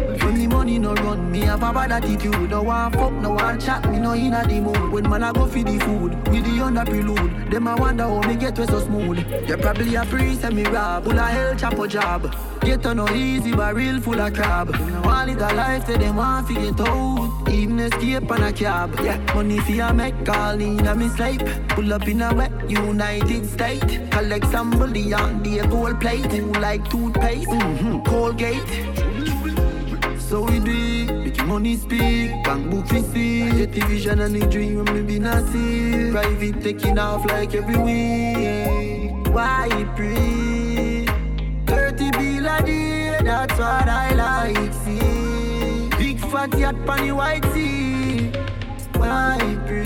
money no run, me have a bad attitude. No one fuck, no one chat, me no inna the mood. When man I go for the food, with the under prelude. Them I wonder how me get way so smooth. You probably a priest and me rob, full of hell chop a job. Get to no easy, but real full of crab. All it a life, say them want to get out. Even escape on a cab. Yeah, money for a make all in a me sleep. Pull up in a wet United State. Collect some bully on the gold plate. Like toothpaste? Mm-hmm. Colgate. So we do make money speak, bank book we see. Get the vision and the dream when me be not see. Private taking off like every week. Why pre? 30 bill a day, that's what I like see. Big fat yacht the white sea. Why pre?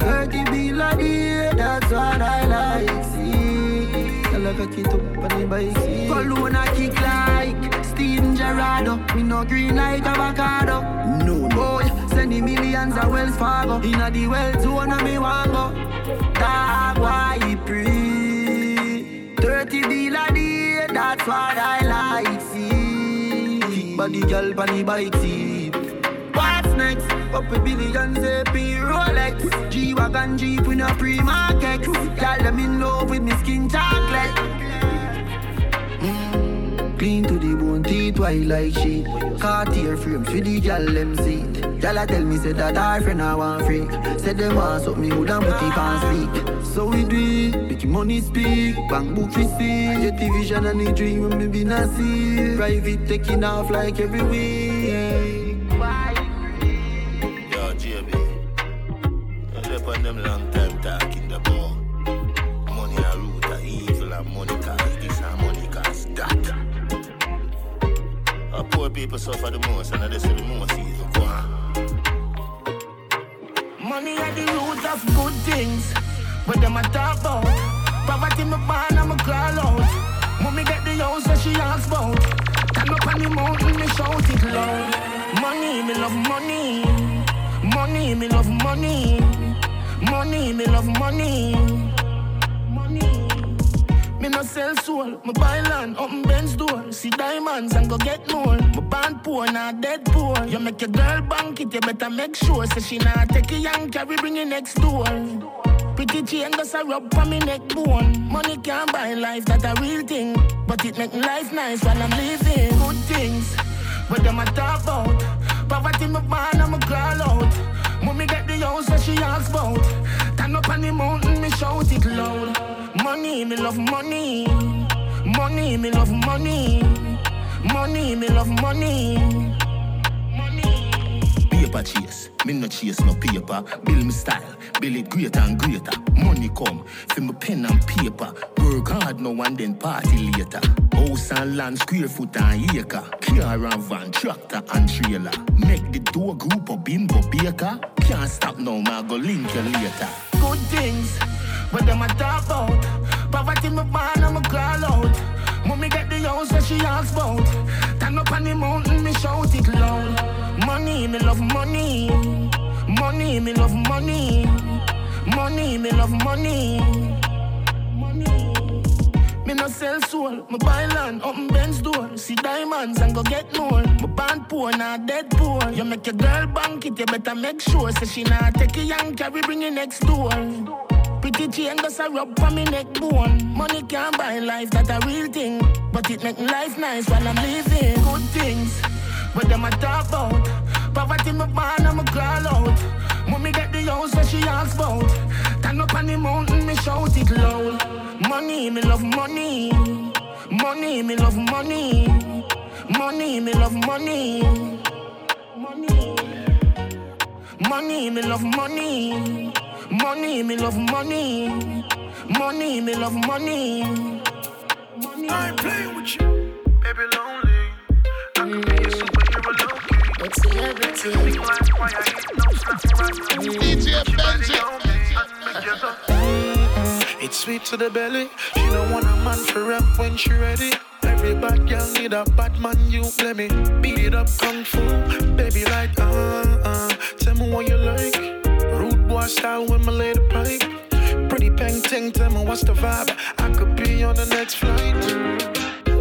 30 bill a day, that's what I like see. I cock it up on the bike. Cologne a kick like Steven Gerrard. Me no green like avocado. No, boy, oh, send the millions of Wells Fargo. Inna the well zone, a me want go. Dog, why pre? Thirty bill a day, that's what I like. See, body girl the bike seat. What's next? Up a billions, AP Rolex G-Wagon Jeep in a pre-market Girl, them in love with me skin chocolate Clean to the bone, teeth white like sheet Cartier frames for the gal them seat Gal a tell me say that her friend I want freak. Said them want something me would and put it on speak? So we do it, make money speak. Bank book we see the vision and the dream me be not see. Private taking off like every week people suffer the most and this is the most evil. Money are the root of good things. But them a talk about. Poverty me born me crawl out. Mommy get the house that she asks about. Stand up on the mountain, me shout it loud. Money, me love money. Money, me love money. Money, me love. Money. Me no sell soul, me buy land up in Ben's door. See diamonds and go get more. Me born poor, not dead poor. You make your girl bank it, you better make sure. Say she not take a young carry bring it next door. Pretty chain goes a rub for me neck bone. Money can't buy life, that a real thing. But it make life nice while I'm living. Good things, but them a talk about. Poverty me born and me crawl out. Mommy get the house that she asks about. Turn up on the mountain, me shout it loud. Money, me love money. Money, me love money. Money, me love money. Paper chase, me no chase no paper. Build me style, build it greater and greater. Money come, fill me pen and paper. Work hard now and then party later. House and land, square foot and acre. Car and van, tractor and trailer. Make the door group of bimbo baker. Can't stop now, ma go link you later. Good things, but them a talk about. Poverty me and me crawl out. Mommy get the house that she asks about. Stand up on the mountain, me shout it loud. Money, me love money. Money, me love money. Money, me love money. Money. Me no sell soul, me buy land up in Ben's door. See diamonds and go get more. Me born poor, not dead poor. You make your girl bank it, you better make sure. Say she not take a young carry bring it next door. Pretty chain goes a rub for me neck bone. Money can't buy life, that a real thing. But it make life nice while I'm living. Good things, but them a talk about. Poverty me born and me crawl out. Mommy get the house that she asks about. Stand up on the mountain, me shout it loud. Money, me love money. Money, me love money. Money, me love money. Money, me love money. Money, me love money. Money, me love money. I ain't playing with you, baby lonely. I could be a superhero low key. It's celebrity. DJ Benji. It's sweet to the belly. She don't want a man for rap when she ready. Every Every bad girl need a bad man, you let me beat it up kung fu. Baby, like, uh, uh, tell me what you like. Boy style when my lady pipe. Pretty painting, tell me what's the vibe. I could be on the next flight.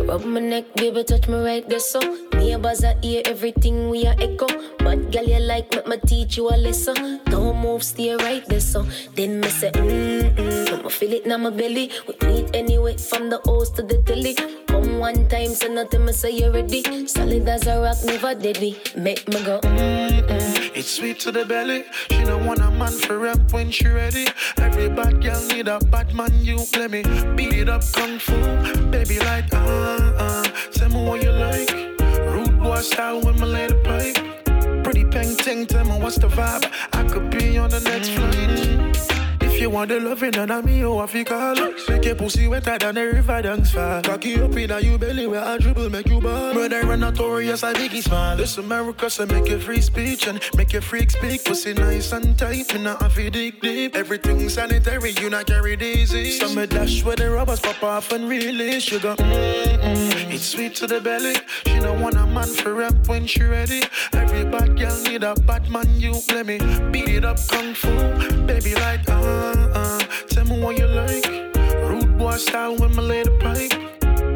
Rub my neck, baby, touch me right there, so. Neighbors are hear everything we are echo. But girl, you like, make me teach you a lesson. Don't move, stay right there, so. Then me say, mm-mm. I'ma feel it in my belly. We do it anyway, from the house to the telly Come one time, say nothing, me say you ready. Solid as a rock, never deady Make me go, mm-mm It's sweet to the belly. She don't want a man for ramp when she ready. Every bad girl need a bad man. You let me beat it up kung fu. Baby like uh uh. Tell me what you like. Rude boy style with my lady pipe. Pretty painting. Tell me what's the vibe. I could be on the next flight. You want the loving, then I'm me, you have to call. Make your pussy wetter than the river dance fall. Cocky up in you belly where I dribble, make you ball. Murder and notorious, I biggie smile. This America, so make your free speech and make your freak speak. Pussy nice and tight, me not have to dig deep. Everything sanitary, you not carry disease. Some dash where the rubbers pop off and release. Sugar, mm-mm. It's sweet to the belly. She don't want a man for ramp when she ready. Every bad girl need a bad man. You let me beat it up kung fu. Baby like uh uh. Tell me what you like. Rude boy style when my lady pipe.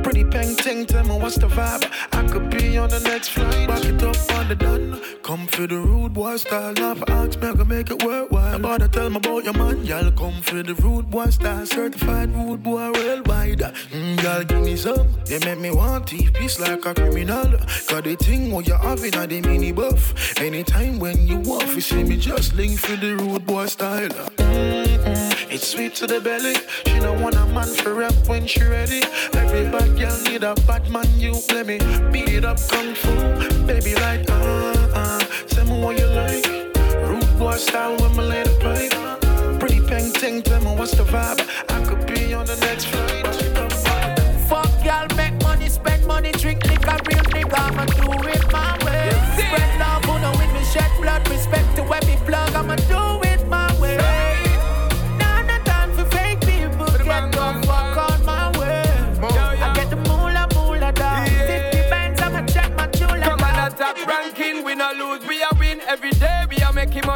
Pretty painting, tell me what's the vibe. I could be on the next flight. Back it up on the done. Come for the rude boy style. Now for ask me, I can make it worthwhile. About to tell me about your man, y'all. Come for the rude boy style. Certified rude boy worldwide. Mm, y'all give me some. They make me want teeth piece like a criminal. Cause the thing what you having at the mini buff. Anytime when you off, you see me just link for the rude boy style. Mm-mm. It's sweet to the belly. She don't want a man for rap when she ready. Every bad girl need a bad man. You let me beat it up kung fu. Baby like uh uh. Tell me what you like. Rude boy style with my lady pipe. Pretty painting. Tell me what's the vibe. I could be on the next flight. Fuck y'all, make money, spend money, drink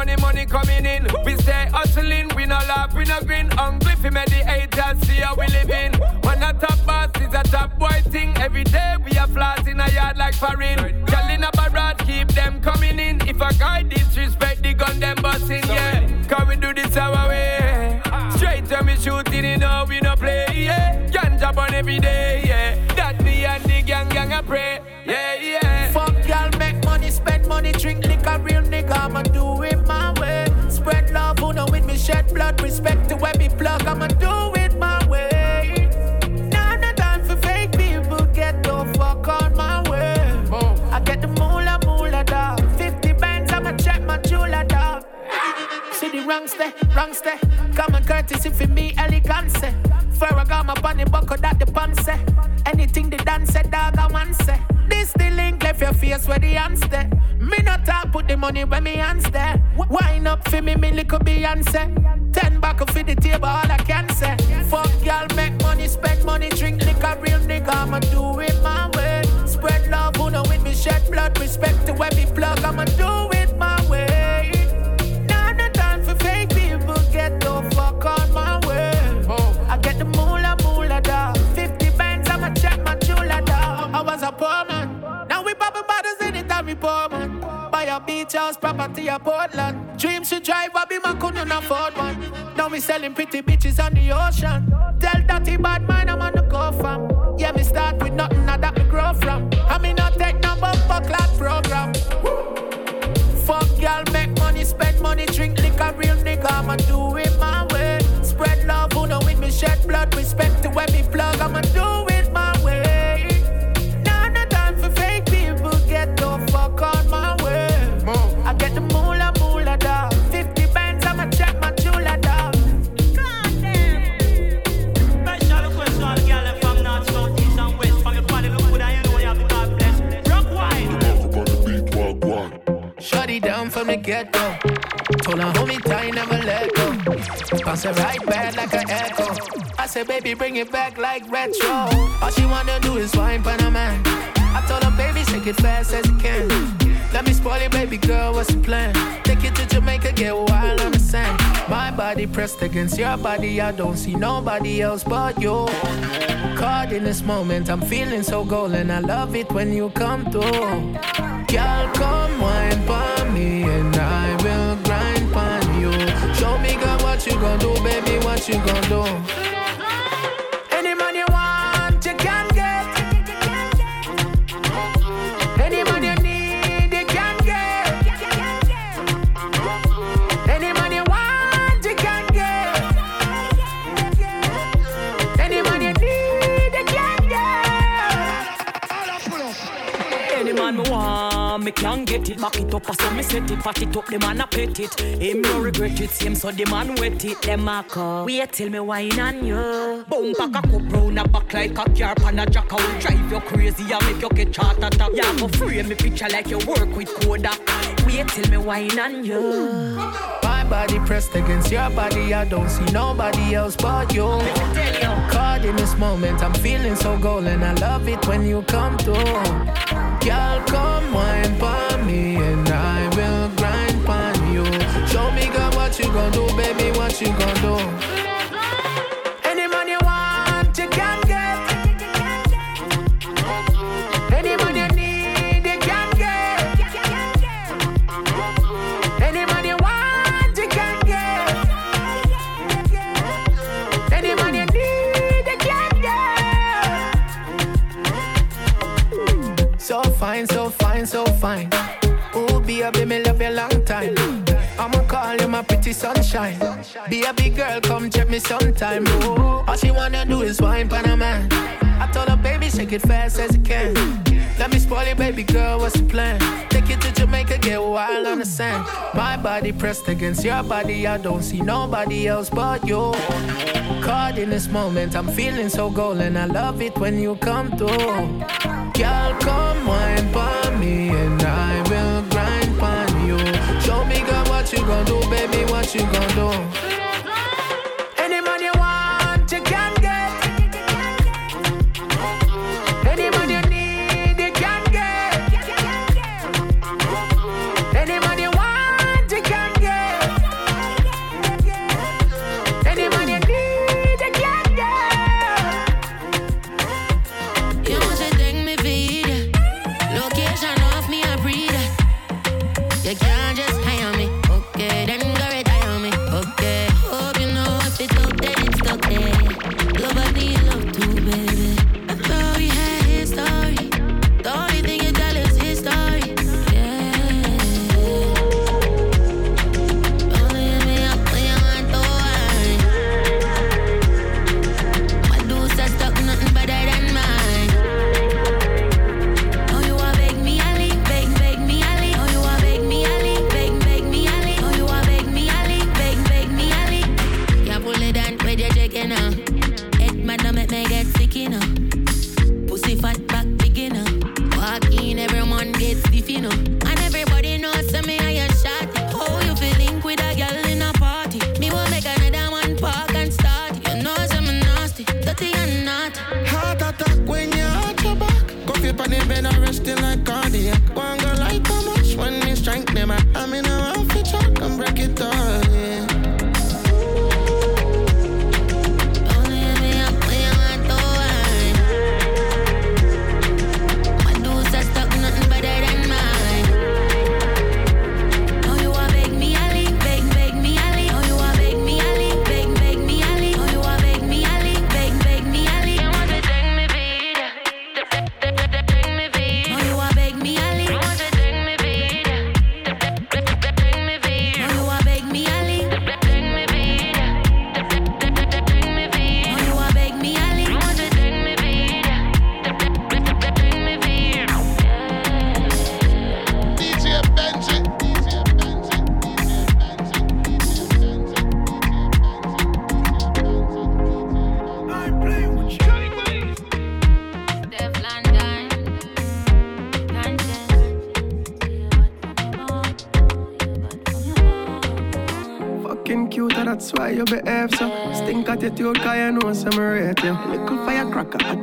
money, money coming in. We stay hustling, we no laugh, we no grin. Hungry for me, the haters see how we living. When a top boss is a top boy thing, every day we are flaws in a yard like foreign. Girl in a barrage, keep them coming in. If a guy disrespect the gun, them busting, yeah. Cause we do this our way. Straight to me shooting, you know we no play, yeah. Ganja burn every day, yeah. That me and the gang, gang I pray, shed blood, respect to every plug, I'ma do little bring it back like retro. All she wanna do is wine pan a man. I told her, baby, shake it fast as you can. Let me spoil it, baby girl, what's the plan? Take you to Jamaica, get wild on the sand. My body pressed against your body, I don't see nobody else but you. Caught in this moment, I'm feeling so golden. I love it when you come through. Girl, come wine for me, and I will grind on you. Show me, girl, what you gonna do, baby, what you gonna do. Up, so me set it. Fat it up, the man a pet it. Him no regret it, same so the man wet it. Them a call. Wait till me wine on you. Boom back a cup round a back like a car pan a jack out. Drive you crazy and make you get chart attack. Yeah, go frame me picture like you work with Kodak. Wait till me wine on you. My body pressed against your body, I don't see nobody else but you. Caught in this moment, I'm feeling so golden. I love it when you come through. Girl, come wine my pretty sunshine. Be a big girl, come check me sometime. Ooh, all she wanna do is wine pan a man. I told her, baby, shake it fast as you can. Let me spoil it, baby girl, what's the plan? Take you to Jamaica, get wild on the sand. My body pressed against your body, I don't see nobody else but you. Caught in this moment, I'm feeling so golden. I love it when you come through. Girl, come wine for me, and I will grind on you. Show me, girl, what you gonna do, baby, what you gonna do.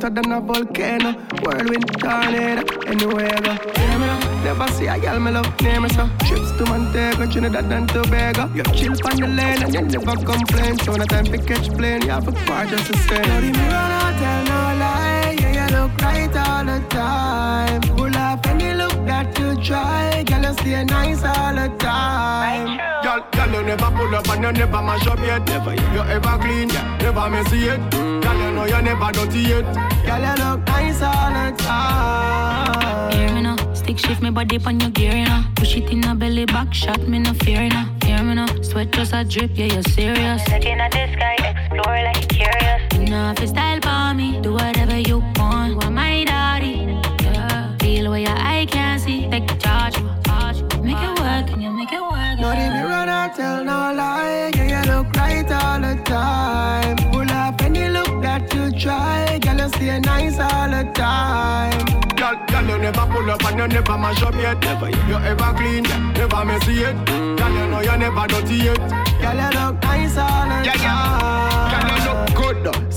Hotter than a volcano. Whirlwind tornado, anywhere go. Me now, never see a girl me love, name me so. Trips to Montego, Trinidad and Tobago. You chill on the lane and you never complain. So no time to catch plane, you have a car just to stay. Now the mirror, not tell no lie, yeah, you look right all the time. Pull off any look that you try, girl, you stay nice all the time. Girl, girl, you never pull up and you never mash up yet. Never you ever clean, yeah, never messy yet. Mm. Girl, you know you never dirty yet. Girl, you look nice all the time. Hear me now, stick shift me body on your gear, you know. Push it in a belly back shot, me no fear, you know. Hear me now, sweat just a drip, yeah, you're serious. Looking at the sky, explore like you're curious. You know if it's style for me, do whatever you want. You not tell no lie. Yeah, you look right all the time. Pull up any look that you try. Girl, you stay nice all the time. Girl, girl, you never pull up and you never mash up yet. Never you ever clean, never messy yet. Girl, you know you never dirty yet. Girl, you look nice all the Yeah, yeah. Girl, you look good,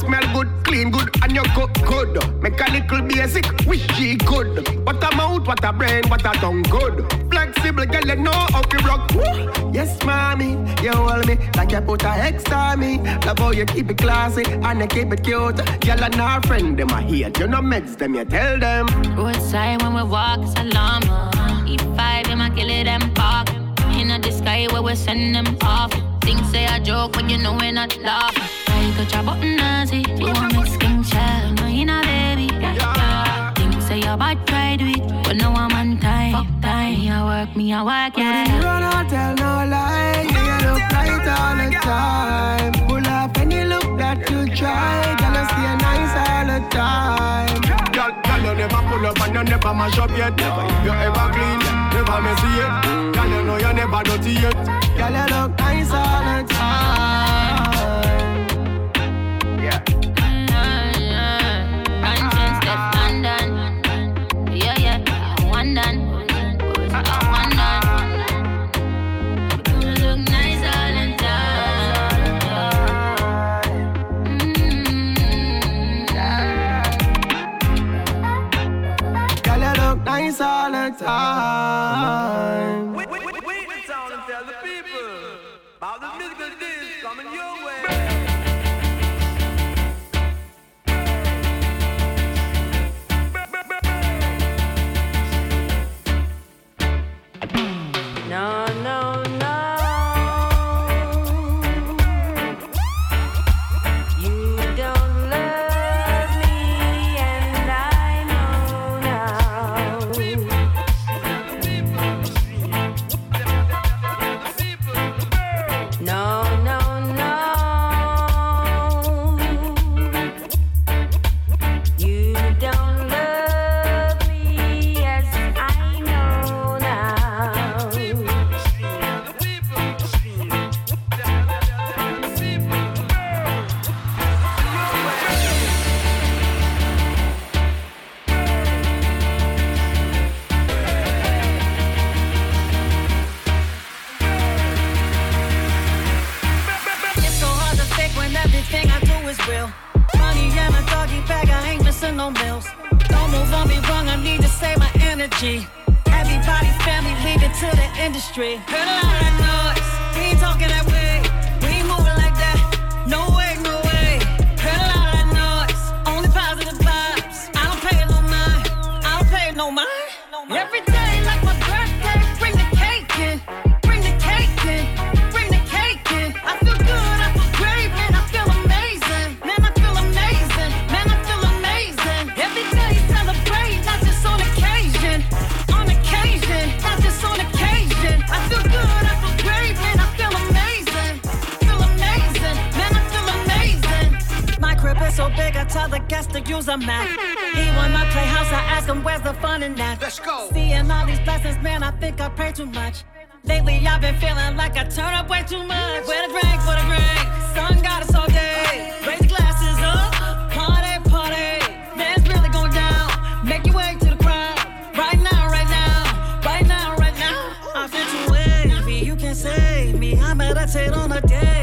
good, and you cook good. Make a little basic, wish she good. What a mouth, what a brain, what a tongue good. Flexible, girl, you know how to rock. Woo. Yes, mommy, you hold me like you put a X on me. Love how you keep it classy and you keep it cute. Girl and her friend, them a hate. You know meds them, you tell them. Roadside when we walk, it's alarm. E5, them I kill it and park. In the sky where we send them off. Things say a joke, but you know we're not laughing. I touch a button, Nazi. You want me skin child, no, you not baby. Yeah. Things say your bad try do it, but no I'm on time. Fuck time, me I work, me I work, yeah. mirror not tell no lie. You look right all the time. Pull up you look that you try. You stay nice all the time. You never pull up and you never mash up yet. Never you ever clean, never messy yet. Girl, you know you never dirty yet. Girl, you look nice all the time. Nice all the time. Wait, wait, wait, wait. I feel too wavy, you can save me. I meditate on a daily.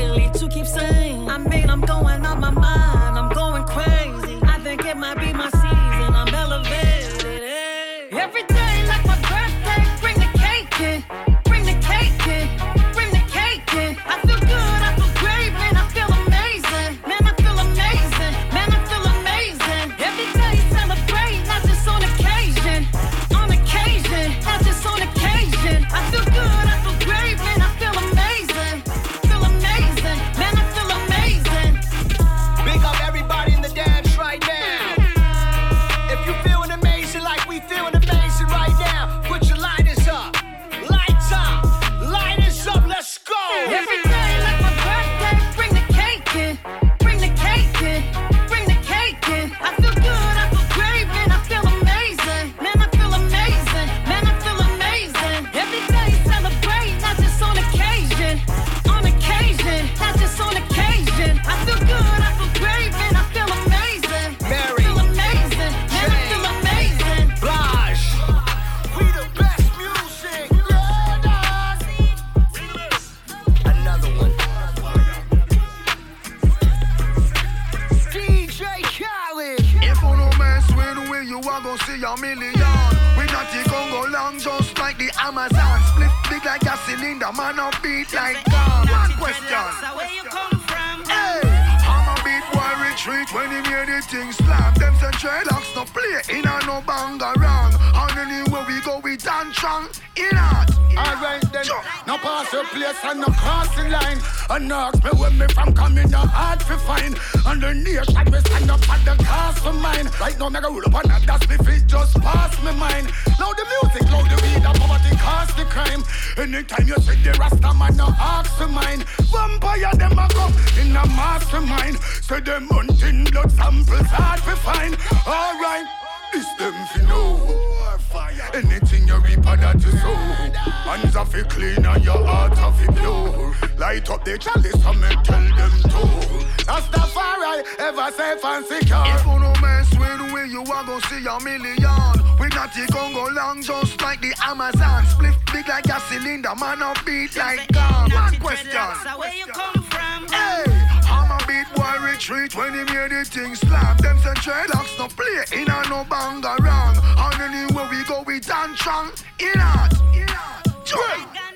Ever safe and secure If you no mess with we, you are gonna see a million. We not the Congo long, just like the Amazon. Split big like a cylinder, man, up beat like God. One question. Where you come from? Hey, I'm a beat boy retreat when he hear the thing slam. Them say dreadlocks no play in a no banga wrong. And anywhere we go, we dance strong. In art, in art.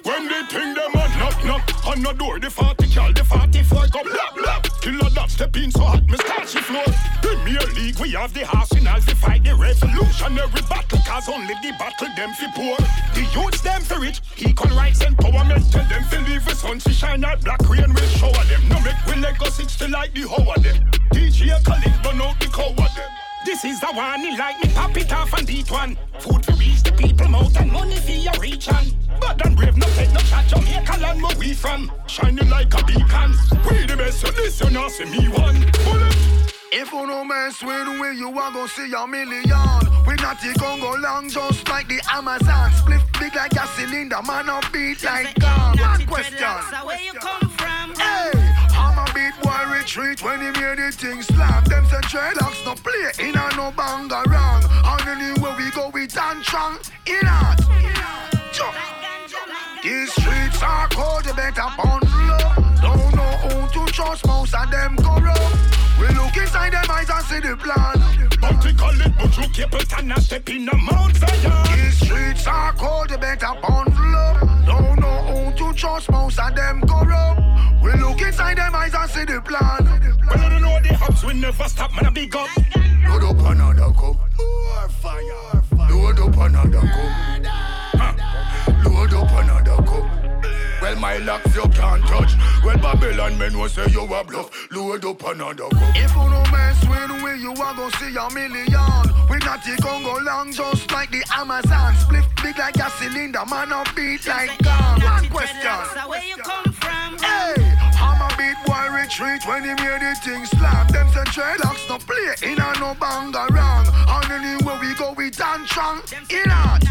When they think them a knock knock on the door, the 40 cal, the 44 go blah blah. Killer that step in so hot, me she floor. Premier League, we have the arsenal to fight the revolutionary battle, cause only the battle them fi poor. The youths them fi rich, equal rights empowerment, tell them fi leave the sun to shine out, black rain will shower them. No make we Lego 60 like the hoe of them. DJ Khalid burn out the cow of them. This is the one, he like me pop it off and eat one. Food to reach the people mouth and money for your reach on. But and brave, no take no chat, Jamaica land where we from. Shining like a beacon. We the best, so this you not see me one. Bullet. If you no mess with we, you are gonna see a million. We not the Congo long, just like the Amazon. Split big like a cylinder, man, up beat like God. One question. Where you come from? Hey, Beat boy retreat when he hear the thing slam. Them say dreadlocks no play in a no banga wrong. And anywhere we go, we dance strong. In. Jump. These streets are cold, you better bundle up. Don't know who to trust, most of them corrupt. We look inside them eyes and see the plan. Bounty call it, but you keep it and a step in the Mount Zion. These streets are cold, you better bundle up. Don't know who to trust, most of them corrupt. We look inside them eyes and see the plan. Well, I don't know the hubs, we never stop, man, I big up. Load up another cup. More fire. Load up another cup. Well, my locks you can't touch. Well, Babylon men will say you a bluff. Load up another cup. If you no mess with we, you are gonna see a million. We not the Congo long, just like the Amazon. Split big like a cylinder, man, up beat like God. One question. Where you come from? Hey, I'm a beat boy retreat when he hear the thing slam. Them say dreadlocks no play in a no banga wrong. And anywhere we go, we dance strong. In art.